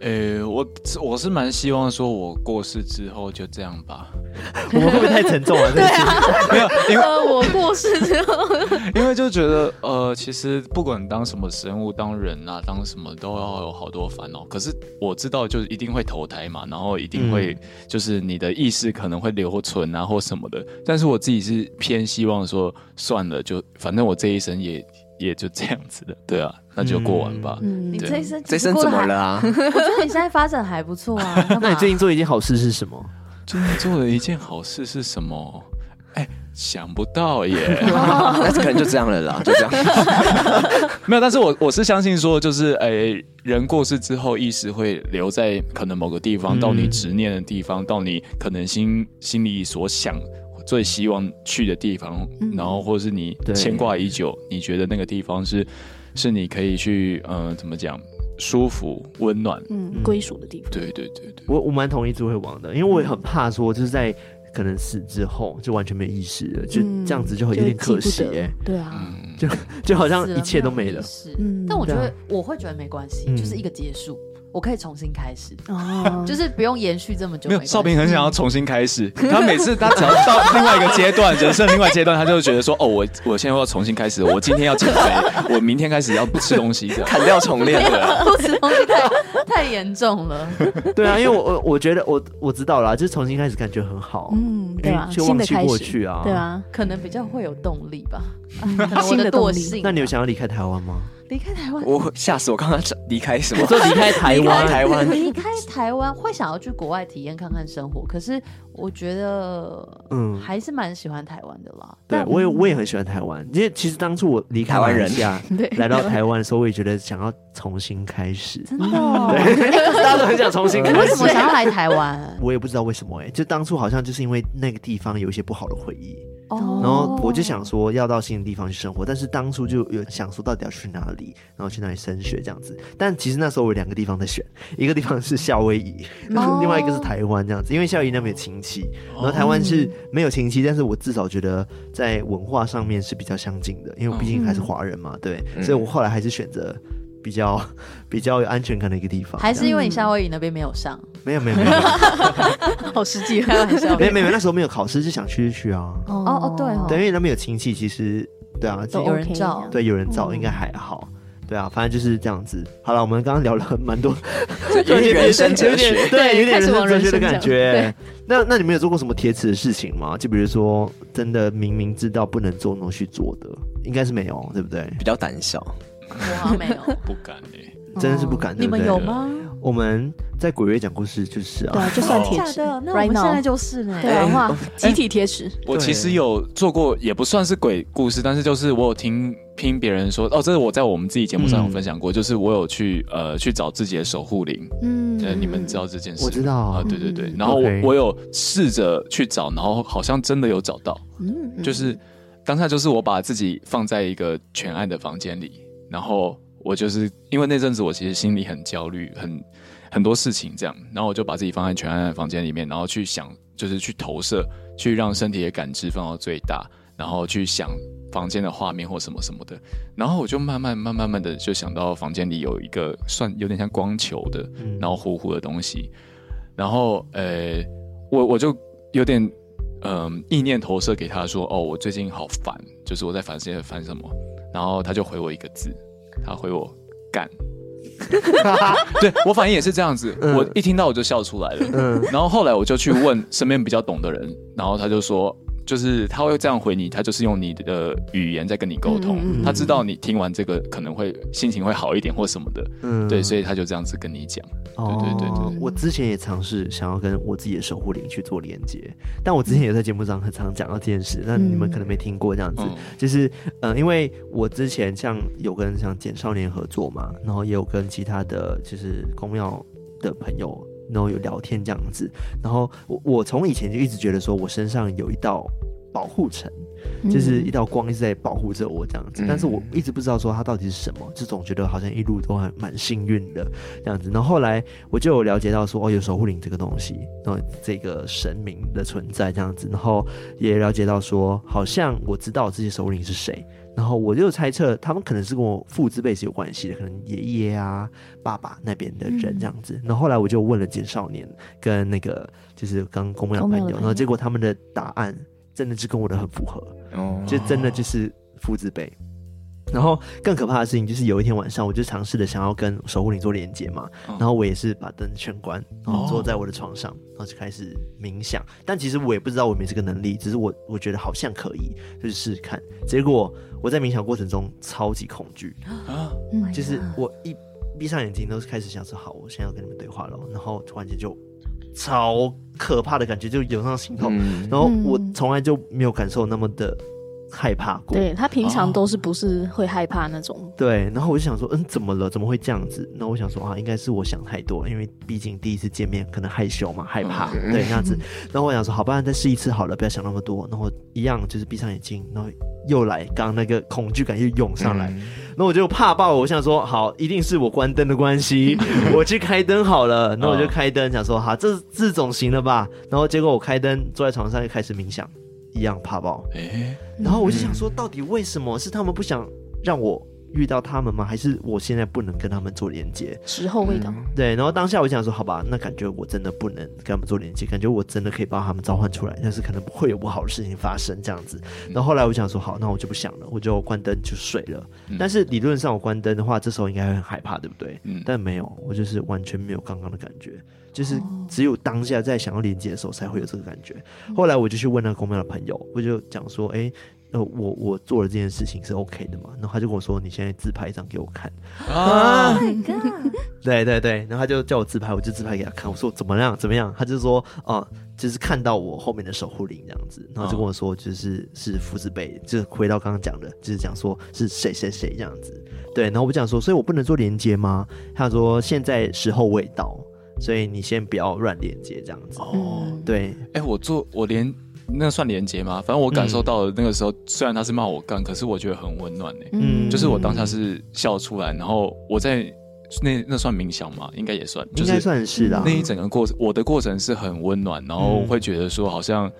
呃，我我是蛮希望说，我过世之后就这样吧。我们会不会太沉重 *laughs* 了？对啊，*laughs* 没有，因为呃，我过世之后，*laughs* 因为就觉得，呃，其实不管当什么生物，当人啊，当什么都要有好多烦恼。可是我知道，就是一定会投胎嘛，然后一定会，就是你的意识可能会留存啊，或什么的。但是我自己是偏希望说，算了，就反正我这一生也也就这样子的，对啊，那就过完吧。嗯你这一生这生怎么了？啊？*laughs* 我觉得你现在发展还不错啊。*laughs* 那你最近做一件好事是什么？最近做的一件好事是什么？哎，想不到耶。*laughs* 那可能就这样了啦，就这样。没有，但是我我是相信说，就是哎，人过世之后，意识会留在可能某个地方，嗯到你执念的地方，到你可能心心里所想、最希望去的地方，嗯。然后或者是你牵挂已久，你觉得那个地方是是你可以去，呃，怎么讲，舒服、温暖。嗯，归属的地方。对对对对，我我蛮同意智慧王的，因为我也很怕说，就是在可能死之后就完全没意识了，就嗯这样子就会有点可惜对啊，嗯，就 *laughs* 就好像一切都没了。是，嗯。但我觉得我会觉得没关系，嗯。就是一个结束，我可以重新开始，哦，*laughs* 就是不用延续这么久。没有，少平很想要重新开始。他每次他只要到另外一个阶段，人生另外阶段，他就会觉得说：“哦，我我现在要重新开始，我今天要减肥，我明天开始要不吃东西的。”砍掉重练对啊，不吃东西太太严重了。*laughs* 对啊，因为我我我觉得我我知道了，就是重新开始感觉很好，嗯，对啊，就新忘记过的开始，去啊。对。啊，可能比较会有动力吧，新的动力惰性。那你有想要离开台湾吗？离开台湾？我吓死我！刚刚离开什么？我说离开台湾，台湾离开台湾会想要去国外体验看看生活，可是我觉得，嗯嗯，还是蛮喜欢台湾的啦。对我也我也很喜欢台湾，因为其实当初我离开台湾人家 *laughs* 来到台湾的时候，我也觉得想要重新开始。真的、哦？*laughs* 大家都很想重新你开始。为什么想要来台湾？我也不知道为什么哎、就当初好像就是因为那个地方有一些不好的回忆，哦然后我就想说要到新的地方去生活，但是当初就有想说到底要去哪里，然后去哪里升学这样子。但其实那时候我有两个地方在选，一个地方是夏威夷，哦 *laughs* 另外一个是台湾这样子。因为夏威夷那边有亲戚，然后台湾是没有亲戚，但是我至少觉得在文化上面是比较相近的，因为我毕竟还是华人嘛，对，嗯所以我后来还是选择。比较 *laughs* 比较有安全感的一个地方，还是因为你夏威夷那边没有上？没有没有没有 *laughs* 好实际，开玩笑。没有没有，那时候没有考试，就想去就去啊。哦哦哦对哦对，因为那边有亲戚，其实对啊，有人照对有人照应该还好。对啊，反正就是这样子。好了，我们刚刚聊了蛮多，*laughs* 有点人生哲学有点对，有点人生哲学的感觉。那那你们有做过什么铁齿的事情吗？就比如说，真的明明知道不能做，然后去做的，应该是没有，对不对？比较胆小。我好像没有。*laughs* 不敢耶。真的是不敢，对你？们有吗？我们在鬼月讲故事就是啊，对啊，就算铁齿假的？那我们现在就是呢。对啊，哇，集体铁齿，我其实有做过，也不算是鬼故事，但是就是我有听听别人说，哦，这是我在我们自己节目上有分享过，就是我有去呃去找自己的守护灵，嗯呃，你们知道这件事？我知道啊，对对对嗯，然后我有试着去找，然后好像真的有找到，嗯，嗯就是当下就是我把自己放在一个全暗的房间里，然后我就是因为那阵子我其实心里很焦虑，很很多事情这样，然后我就把自己放在全暗的房间里面，然后去想，就是去投射，去让身体的感知放到最大，然后去想房间的画面或什么什么的，然后我就慢慢慢慢慢的就想到房间里有一个算有点像光球的，嗯然后糊糊的东西，然后呃，我我就有点嗯意念投射给他说，哦，我最近好烦，就是我在烦些烦什么，然后他就回我一个字，他回我干。*laughs* 对，我反应也是这样子，嗯、我一听到我就笑出来了。嗯，然后后来我就去问身边比较懂的人，然后他就说。就是他会这样回你，他就是用你的语言在跟你沟通。嗯嗯、他知道你听完这个可能会心情会好一点或什么的，嗯，对，所以他就这样子跟你讲。哦、对对对对，我之前也尝试想要跟我自己的守护灵去做连接，但我之前也在节目上很常讲到这件事，但你们可能没听过这样子。嗯、就是呃，因为我之前像有跟像简少年合作嘛，然后也有跟其他的就是公庙的朋友。然后有聊天这样子，然后我我从以前就一直觉得说我身上有一道保护层，就是一道光一直在保护着我这样子，但是我一直不知道说它到底是什么，就总觉得好像一路都还蛮幸运的这样子。然后后来我就有了解到说哦，有守护灵这个东西，然后这个神明的存在这样子，然后也了解到说好像我知道这些守护灵是谁。然后我就猜测，他们可能是跟我父之辈是有关系的，可能爷爷啊、爸爸那边的人这样子。嗯、然后后来我就问了简少年跟那个就是刚公庙的朋友，然后结果他们的答案真的是跟我的很符合，哦，就真的就是父之辈。然后更可怕的事情就是有一天晚上，我就尝试的想要跟守护灵做连接嘛，哦、然后我也是把灯全关，然后坐在我的床上，然后就开始冥想。但其实我也不知道我没这个能力，只是我我觉得好像可以，就是试试看。结果我在冥想过程中超级恐惧啊，就是我一闭上眼睛都是开始想说好，我现在要跟你们对话了，然后突然间就超可怕的感觉就涌上心头，嗯、然后我从来就没有感受那么的。害怕过，对，他平常都是不是会害怕那种？哦、对，然后我就想说，嗯，怎么了？怎么会这样子？那我想说啊，应该是我想太多，因为毕竟第一次见面，可能害羞嘛，害怕，嗯、对，那样子。然后我想说，好，不然再试一次好了，不要想那么多。然后一样就是闭上眼睛，然后又来，刚刚那个恐惧感又涌上来。嗯、然后我就怕爆，我想说，好，一定是我关灯的关系，*laughs* 我去开灯好了。然后我就开灯，想说，好，这这总行了吧？然后结果我开灯，坐在床上又开始冥想。一样怕爆，欸、然后我就想说，到底为什么是他们不想让我遇到他们吗？还是我现在不能跟他们做连接？时候未到。对，然后当下我就想说，好吧，那感觉我真的不能跟他们做连接，感觉我真的可以把他们召唤出来，但是可能不会有不好的事情发生这样子。然后后来我想说，好，那我就不想了，我就关灯就睡了。嗯、但是理论上我关灯的话，这时候应该会很害怕，对不对？嗯。但没有，我就是完全没有刚刚的感觉。就是只有当下在想要连接的时候才会有这个感觉。后来我就去问那个公庙的朋友，我就讲说：“哎、欸，呃，我我做了这件事情是 OK 的嘛？”然后他就跟我说：“你现在自拍一张给我看。”啊！对对 *laughs* 对，然后他就叫我自拍，我就自拍给他看。我说：“怎么样？怎么样？”他就说：“哦、呃，就是看到我后面的守护灵这样子。”然后就跟我说：“就是是福字辈，就是回到刚刚讲的，就是讲说是谁谁谁这样子。”对，然后我讲说：“所以我不能做连接吗？”他说：“现在时候未到。”所以你先不要乱连接这样子哦。对，哎、欸，我做我连那算连接吗？反正我感受到了那个时候，嗯、虽然他是骂我干，可是我觉得很温暖呢。嗯，就是我当下是笑出来，然后我在那那算冥想吗？应该也算，应该算是的。那一整个过程，我的过程是很温暖，然后会觉得说好像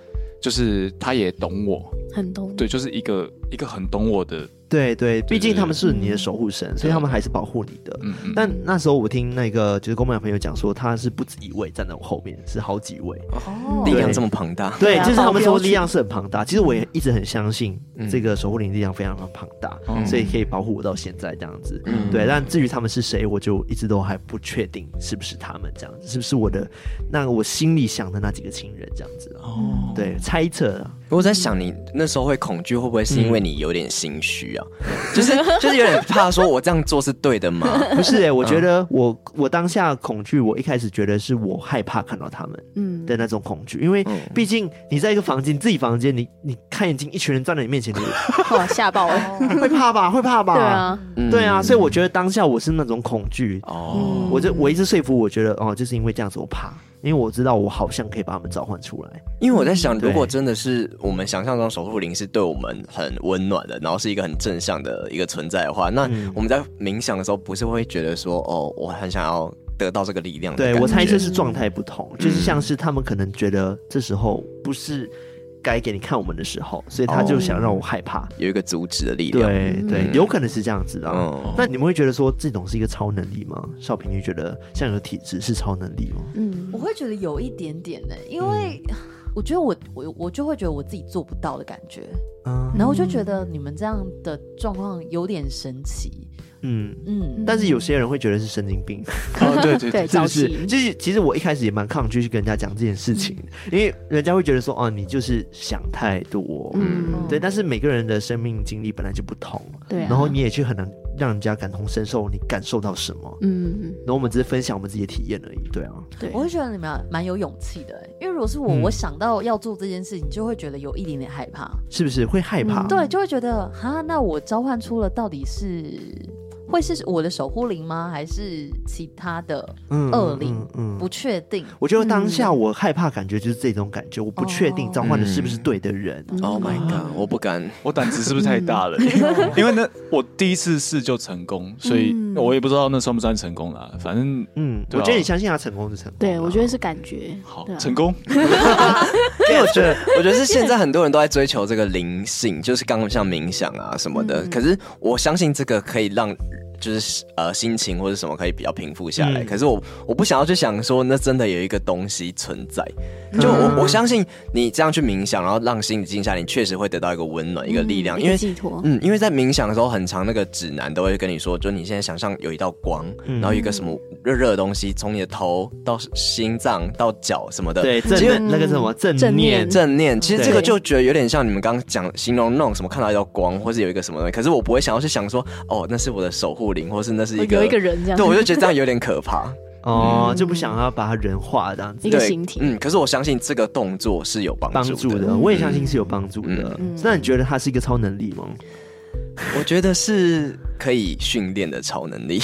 就是他也懂我，很懂。对，就是一个一个很懂我的。对对，毕竟他们是你的守护神，嗯、所以他们还是保护你的。嗯嗯。但那时候我听那个就是宫庙的朋友讲说，他是不止一位站在我后面，是好几位。哦。力量这么庞大。对，就是他们说力量是很庞大。其实我也一直很相信这个守护灵力量非常的庞大，嗯、所以可以保护我到现在这样子。嗯。对，但至于他们是谁，我就一直都还不确定是不是他们这样子，是不是我的那我心里想的那几个亲人这样子。哦。对，猜测。我在想，你那时候会恐惧，会不会是因为你有点心虚啊？嗯、*laughs* 就是就是有点怕，说我这样做是对的吗？*laughs* 不是哎、欸，我觉得我我当下恐惧，我一开始觉得是我害怕看到他们，嗯的那种恐惧，因为毕竟你在一个房间，你自己房间，你你看眼睛，一群人站在你面前，你哇 *laughs* 吓爆了，会怕吧？会怕吧？对啊，对啊，所以我觉得当下我是那种恐惧哦，我就我一直说服我觉得哦，就是因为这样子我怕。因为我知道我好像可以把他们召唤出来。因为我在想，如果真的是我们想象中守护灵是对我们很温暖的，然后是一个很正向的一个存在的话，那我们在冥想的时候，不是会觉得说，哦，我很想要得到这个力量。对，我猜测是状态不同，就是像是他们可能觉得这时候不是。该给你看我们的时候，所以他就想让我害怕，有一个阻止的力量。对对，有可能是这样子的。那你们会觉得说这种是一个超能力吗？少平，你觉得像有体质是超能力吗？嗯，我会觉得有一点点呢，因为我觉得我我我就会觉得我自己做不到的感觉，嗯然后我就觉得你们这样的状况有点神奇。嗯，嗯，但是有些人会觉得是神经病，哦，对对对，对，是不是？就是其实我一开始也蛮抗拒去跟人家讲这件事情，因为人家会觉得说，哦，你就是想太多。嗯，对，但是每个人的生命经历本来就不同，对啊，然后你也去很难让人家感同身受，你感受到什么？嗯，嗯然后我们只是分享我们自己的体验而已，对啊，对，我会觉得你们蛮有勇气的，因为如果是我，嗯。我想到要做这件事情，就会觉得有一点点害怕。是不是？会害怕？嗯。对，就会觉得哈，那我召唤出了到底是会是我的守护灵吗？还是其他的嗯恶灵？嗯不确定。我觉得当下我害怕感觉就是这种感觉，我不确定召唤的是不是对的人。嗯 Oh my god！我不敢。我胆子是不是太大了？*laughs* 因为那我第一次试就成功，所以嗯我也不知道那算不算成功啦。反正嗯，啊我觉得你相信他成功是成功。对，我觉得是感觉，好啊成功。因为我觉得，*laughs* 我觉得是现在很多人都在追求这个灵性，就是刚刚像冥想啊什么的。嗯可是我相信这个可以让，就是呃心情或者什么可以比较平复下来。嗯。可是我我不想要去想说，那真的有一个东西存在。就我嗯我相信你这样去冥想，然后让心里静下来，你确实会得到一个温暖，一个力量。嗯因为寄托，嗯，因为在冥想的时候，很长那个指南都会跟你说，就你现在想象有一道光，嗯。然后一个什么热热的东西从你的头到心脏到脚什么的，对那个是什么正念。正念，其实这个就觉得有点像你们刚刚讲形容那种什么看到一道光，或是有一个什么东西，可是我不会想要去想说，哦，那是我的守护灵，或是那是一个有一个人这样，对，我就觉得这样有点可怕。*laughs* 哦，嗯就不想要把它人化这样子一。个对形体嗯，可是我相信这个动作是有帮助的。帮助的，我也相信是有帮助的嗯。那你觉得它是一个超能力吗？我觉得是可以训练的超能力，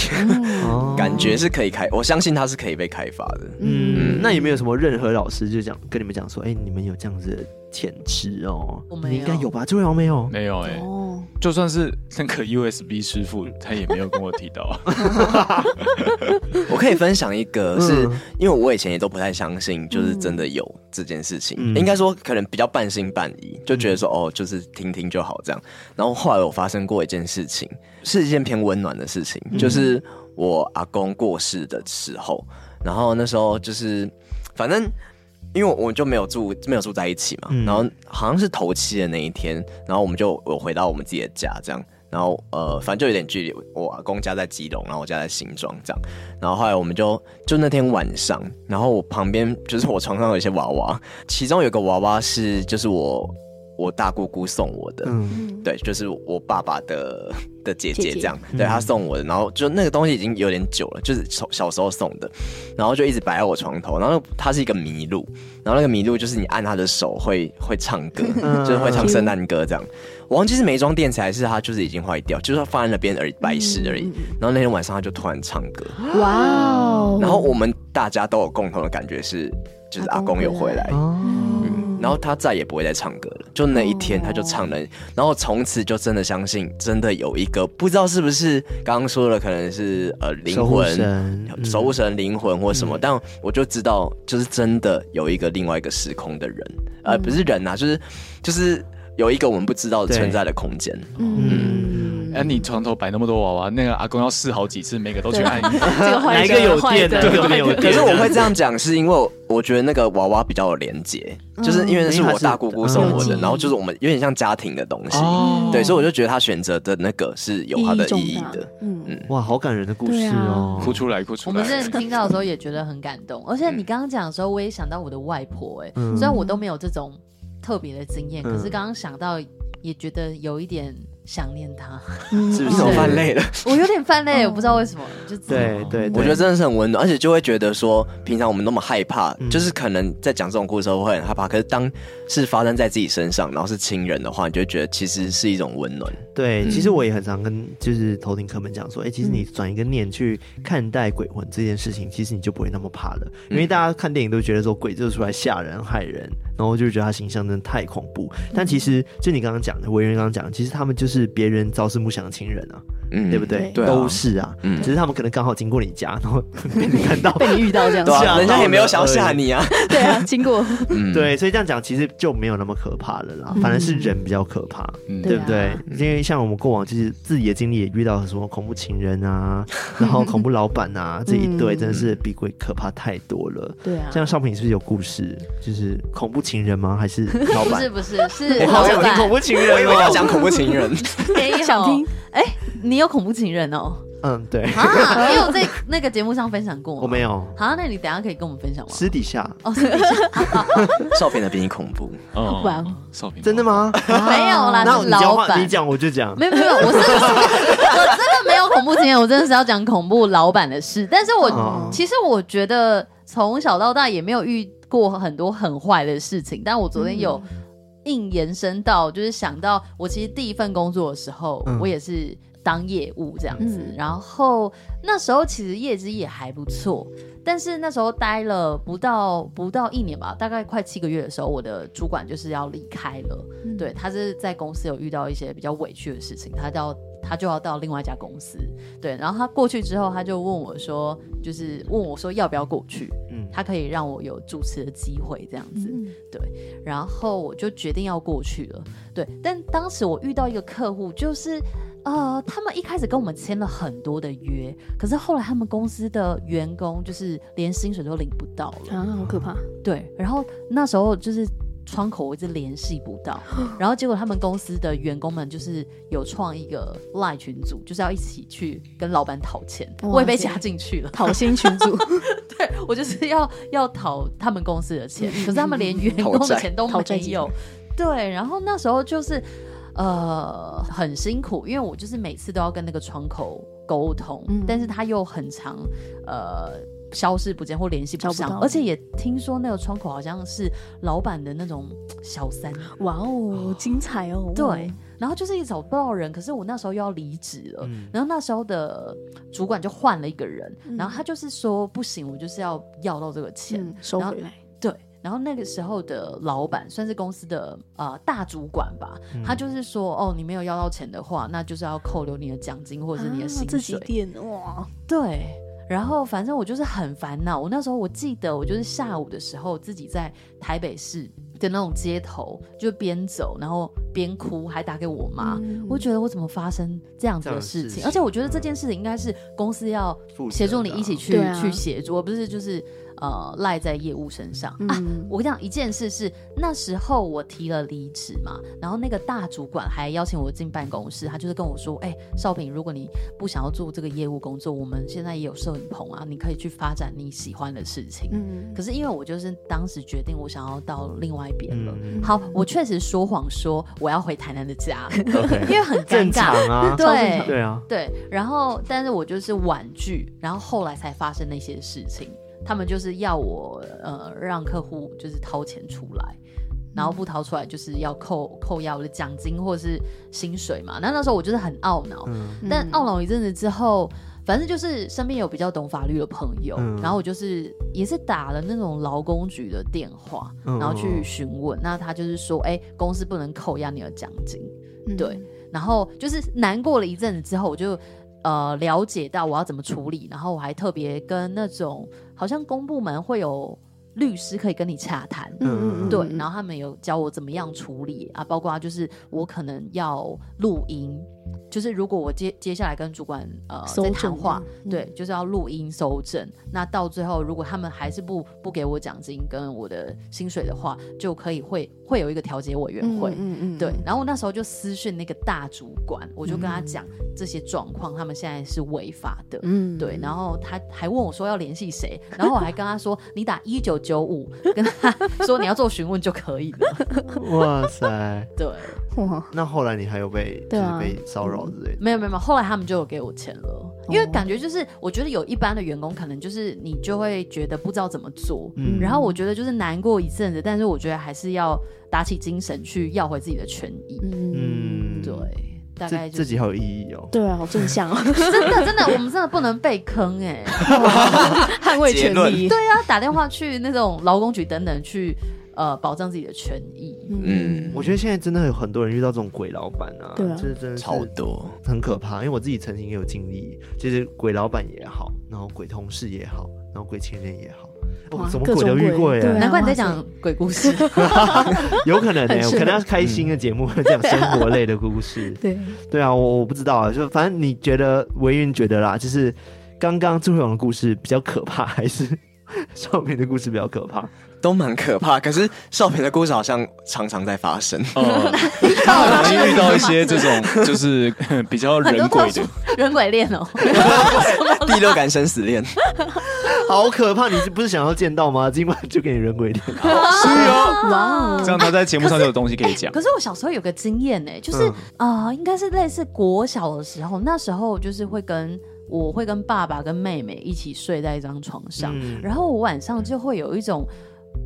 *laughs* 感觉是可以开，我相信它是可以被开发的。嗯，那有没有什么任何老师就讲跟你们讲说，哎，你们有这样子的潜质哦？我没有你应该有吧？这位好像没有。没有哎、哦，就算是那个 USB 师傅，他也没有跟我提到。*laughs* 我可以分享一个是，嗯因为我以前也都不太相信，就是真的有这件事情。嗯应该说可能比较半信半疑，就觉得说哦，就是听听就好这样。然后后来我发生过一件事情，是一件偏温暖的事情，就是我阿公过世的时候，然后那时候就是反正。因为我们就没有住没有住在一起嘛，嗯。然后好像是头七的那一天，然后我们就有回到我们自己的家这样，然后呃反正就有点距离，我阿公家在基隆，然后我家在新庄这样，然后后来我们就就那天晚上，然后我旁边就是我床上有一些娃娃，其中有个娃娃是就是我我大姑姑送我的，嗯。对，就是我爸爸的的姐姐姐姐这样，对他送我的，然后就那个东西已经有点久了，就是小小时候送的，然后就一直摆在我床头，然后它是一个麋鹿，然后那个麋鹿就是你按它的手会会唱歌，就是会唱圣诞歌这样。我忘记是没装电池还是它就是已经坏掉，就是它放在那边而已，摆饰而已。然后那天晚上它就突然唱歌，哇哦，然后我们大家都有共同的感觉是，就是阿公有回来。哦，然后他再也不会再唱歌了，就那一天他就唱了，然后从此就真的相信，真的有一个不知道是不是刚刚说的，可能是呃灵魂、守护神、灵魂或什么，但我就知道，就是真的有一个另外一个时空的人，呃，不是人啊，就是就是有一个我们不知道存在的空间。嗯，哎、你床头摆那么多娃娃，那个阿公要试好几次，每个都去按一下。*laughs* 这个坏哪一个有电，的哪一个没有电？可是我会这样讲，是因为我我觉得那个娃娃比较有连结，就是因为那是我大姑姑送我的，嗯然后就是我们有点像家庭的东西，哦对，所以我就觉得他选择的那个是有它的意义的。，嗯，哇，好感人的故事哦！哭出来，哭出来！我们真的听到的时候也觉得很感动，而且你刚刚讲的时候，我也想到我的外婆、哎、嗯虽然我都没有这种特别的经验，嗯可是刚刚想到也觉得有一点想念她，嗯。是不是？我犯累了？我有点泛泪，嗯。我不知道为什么，就对对，我觉得真的是很温暖，而且就会觉得说，平常我们那么害怕，嗯。就是可能在讲这种故事的时候会很害怕，可是当是发生在自己身上，然后是亲人的话，你就觉得其实是一种温暖。对，嗯其实我也很常跟就是头顶客们讲说，哎、其实你转一个念去看待鬼魂这件事情，其实你就不会那么怕了。因为大家看电影都觉得说鬼就是出来吓人害人，然后就觉得他形象真的太恐怖。但其实就你刚刚讲的，委员刚刚讲，其实他们就是别人朝思暮想的亲人啊，嗯对不对？对啊都是啊，嗯只是他们可能刚好经过你家，然后被你看到。被你遇到这样子，对啊，人家也没有想要吓你啊。*laughs* 对啊，经过，嗯，对，所以这样讲其实就没有那么可怕了啦，反而是人比较可怕。嗯对不对？啊因为像我们过往就是自己的经历也遇到什么恐怖情人啊，*laughs* 然后恐怖老板啊，这一对真的是比鬼可怕太多了。对啊，像少平是不是有故事？就是恐怖情人吗？还是老板？*laughs* 不是不是是我好想听恐怖情人，我以为要讲恐怖情人。*laughs* 没有想听？哎，你有恐怖情人哦？嗯，对。啊，*laughs* 你有在那个节目上分享过吗？我没有。好，那你等下可以跟我们分享吗？私底下。哦，私底下。*laughs* *laughs* 少平的比你恐怖。哦，不然少平真的吗？没有啦，那是老板。你讲我就讲。没有没有，我是我真的没有恐怖经验，我真的是要讲恐怖老板的事。但是我其实我觉得从小到大也没有遇过很多很坏的事情，但我昨天有硬延伸到，就是想到我其实第一份工作的时候，我也是。当业务这样子，嗯、然后那时候其实业绩也还不错，但是那时候待了不到不到一年吧，大概快七个月的时候，我的主管就是要离开了。嗯、对，他是在公司有遇到一些比较委屈的事情，他要他就要到另外一家公司。对，然后他过去之后，他就问我说，就是问我说要不要过去？嗯，他可以让我有主持的机会这样子。嗯、对，然后我就决定要过去了。对，但当时我遇到一个客户，就是。呃，他们一开始跟我们签了很多的约，可是后来他们公司的员工就是连薪水都领不到了，啊，好可怕。对，然后那时候就是窗口我一直联系不到，*gasps* 然后结果他们公司的员工们就是有创一个 LINE 群组，就是要一起去跟老板讨钱，我也被加进去了，讨薪群组。*laughs* 对，我就是要要讨他们公司的钱，可是他们连员工的钱都没有。对，然后那时候就是。呃，很辛苦，因为我就是每次都要跟那个窗口沟通，嗯、但是他又很长呃消失不见或联系不上，不而且也听说那个窗口好像是老板的那种小三。哇哦，精彩哦！对，然后就是一找不到人，可是我那时候又要离职了，嗯、然后那时候的主管就换了一个人，嗯、然后他就是说不行，我就是要要到这个钱、嗯、收回来。对。然后那个时候的老板算是公司的呃大主管吧，嗯、他就是说哦，你没有要到钱的话，那就是要扣留你的奖金或者是你的薪水。啊、哇，对。然后反正我就是很烦恼。我那时候我记得我就是下午的时候自己在台北市的那种街头，就边走然后边哭，还打给我妈。嗯、我觉得我怎么发生这样子的事情？事情而且我觉得这件事情应该是公司要协助你一起去去协助，而不是就是。呃，赖在业务身上、嗯、啊！我跟你讲一件事是，那时候我提了离职嘛，然后那个大主管还邀请我进办公室，他就是跟我说：“哎、欸，少平，如果你不想要做这个业务工作，我们现在也有摄影棚啊，你可以去发展你喜欢的事情。”嗯，可是因为我就是当时决定，我想要到另外一边了。嗯、好，我确实说谎说我要回台南的家，嗯、因为很尴尬啊。对对啊，对。然后，但是我就是婉拒，然后后来才发生那些事情。他们就是要我呃让客户就是掏钱出来，然后不掏出来就是要扣扣押我的奖金或者是薪水嘛。那那时候我就是很懊恼，嗯、但懊恼一阵子之后，反正就是身边有比较懂法律的朋友，嗯、然后我就是也是打了那种劳工局的电话，然后去询问。嗯、那他就是说，哎、欸，公司不能扣押你的奖金，嗯、对。然后就是难过了一阵子之后，我就。呃，了解到我要怎么处理，然后我还特别跟那种好像公部门会有律师可以跟你洽谈，嗯嗯，对，然后他们有教我怎么样处理啊，包括就是我可能要录音。就是如果我接接下来跟主管呃在谈话，嗯、对，就是要录音搜证。那到最后，如果他们还是不不给我奖金跟我的薪水的话，就可以会会有一个调解委员会，嗯嗯，嗯对。然后我那时候就私讯那个大主管，我就跟他讲这些状况，嗯、他们现在是违法的，嗯，对。然后他还问我说要联系谁，然后我还跟他说你打一九九五，跟他说你要做询问就可以了。*laughs* 哇塞，对。那后来你还有被就是被骚扰之类的？没有没有没有，后来他们就有给我钱了，因为感觉就是我觉得有一般的员工可能就是你就会觉得不知道怎么做，嗯，然后我觉得就是难过一阵子，但是我觉得还是要打起精神去要回自己的权益，嗯，对，大概就自己好有意义哦，对啊，好正向哦，*laughs* 真的真的，我们真的不能被坑哎，*laughs* 捍卫权利，对啊，打电话去那种劳工局等等去。呃，保障自己的权益。嗯，我觉得现在真的有很多人遇到这种鬼老板啊，对啊，这真的超多，很可怕。因为我自己曾经也有经历，就是鬼老板也好，然后鬼同事也好，然后鬼情人也好，哦什么各种鬼。都遇过耶？鬼对啊。难怪你在讲鬼故事。*laughs* 有可能呢、可能要开心的节目，讲生活类的故事。*laughs* 对，对啊，我我不知道啊，就反正你觉得维云觉得啦，就是刚刚朱慧王的故事比较可怕，还是 *laughs* 少平的故事比较可怕？都蛮可怕。可是少平的故事好像常常在发生。哦，*laughs* 他很容易遇到一些这种就是比较人鬼的，人鬼恋哦，*laughs* 第六感生死恋，好可怕！你是不是想要见到吗？今晚就给你人鬼恋。是哦，哇哦，这样他在节目上就有东西可以讲。可是我小时候有个经验呢，就是嗯啊、呃应该是类似国小的时候，那时候就是会跟我会跟爸爸跟妹妹一起睡在一张床上，嗯然后我晚上就会有一种。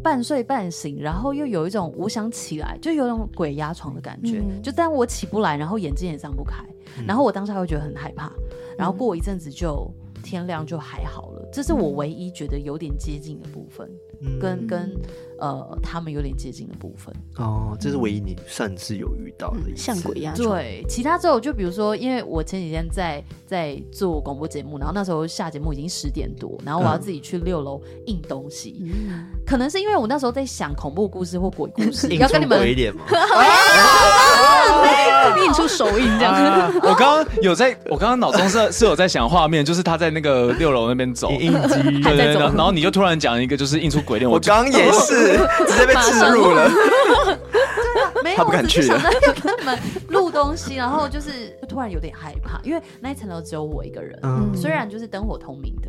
半睡半醒，然后又有一种我想起来，就有种鬼压床的感觉。嗯就但我起不来，然后眼睛也张不开，然后我当时还会觉得很害怕，然后过一阵子就天亮就还好了。这是我唯一觉得有点接近的部分，嗯。跟跟呃他们有点接近的部分。哦，这是唯一你算是有遇到的一次。像鬼压床，对，其他之后就比如说，因为我前几天在在做广播节目，然后那时候下节目已经十点多，然后我要自己去六楼印东西，嗯，可能是因为我那时候在想恐怖故事或鬼故事，印 *laughs* 要跟你们出鬼脸吗？*laughs* *laughs* 印出手印这样。我刚刚有在，我刚刚脑中是是有在想画面，就是他在那个六楼那边走，印印机对对对，然后你就突然讲一个就是印出鬼脸，我刚刚也是 *laughs* 直接被刺入了。*laughs* 没有，他不敢我只是去了想到要跟你们录东西，然后就是突然有点害怕，因为那一层楼只有我一个人，嗯虽然就是灯火通明的，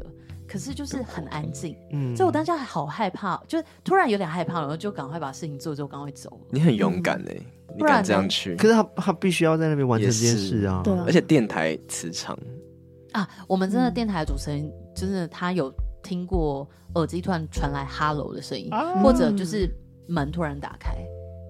可是就是很安静，嗯。所以我当下好害怕，就是突然有点害怕，然后就赶快把事情做，之后赶快走了。你很勇敢哎、你敢这样去？可是他他必须要在那边完成这件事啊。对啊而且电台磁场，啊，我们真的电台主持人，真的他有听过耳机突然传来 “hello” 的声音，或者就是门突然打开，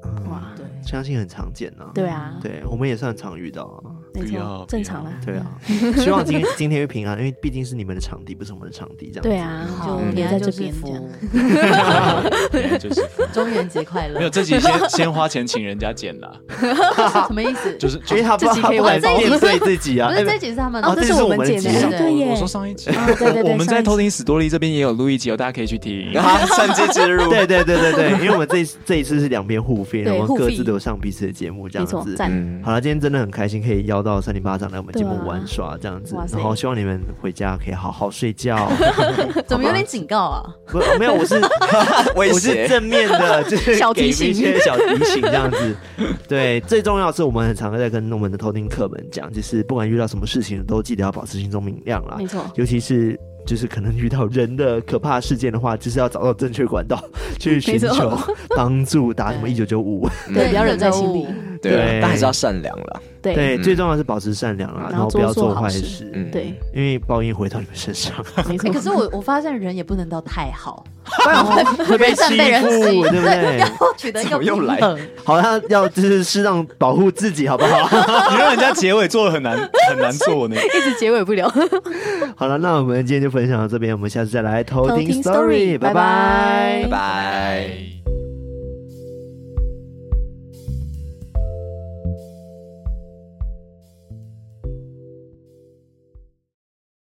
嗯哇。对，相信很常见啊。对啊，对，我们也算常遇到啊。没不要错，正常啦。对啊，*laughs* 希望今今天会平安，因为毕竟是你们的场地，不是我们的场地，这样子。对啊，就平留在这边这样。*laughs* 对就是中元节快乐。没有这集先先花钱请人家剪啦，*laughs* 什么意思？就是因为他不他不敢玩面对自己啊。不是哎这一集是他们哦这是我们剪的，对耶我。说上一集，哦对对对我们在偷听史多利这边也有录一集哦，大家可以去听。然后趁机植入。对对对对对，因为我们这这一次是两边互费，对我们各自都有上彼此的节目，这样，子。嗯，好了，今天真的很开心，可以邀到三零巴掌来我们节目玩耍这样子然后希望你们回家可以好好睡觉。*laughs* 怎么有点警告啊？*laughs* 不，没有，我是 *laughs* 我是。正面的，就是给一小提醒些小提醒这样子。对，最重要的是我们很常在跟我们的偷听客们讲，就是不管遇到什么事情，都记得要保持心中明亮啦没。错，尤其是就是可能遇到人的可怕事件的话，就是要找到正确管道去寻求帮助，打什么一九九五。对，不要忍在心里。对但还是要善良啦。对。最重要是保持善良啦，然后不要做坏事。对，因为报应回到你们身上，没错，可。是我我发现人也不能到太好，*laughs* 会被欺负，欺对。不对？*laughs* 然后取得一个怎么又来？好像要就是适当保护自己，好不好？*laughs* 你让人家结尾做的很难很难做呢。一直结尾不了。好了，那我们今天就分享到这边，我们下次再来偷听偷听 story，story，拜。拜拜。拜拜。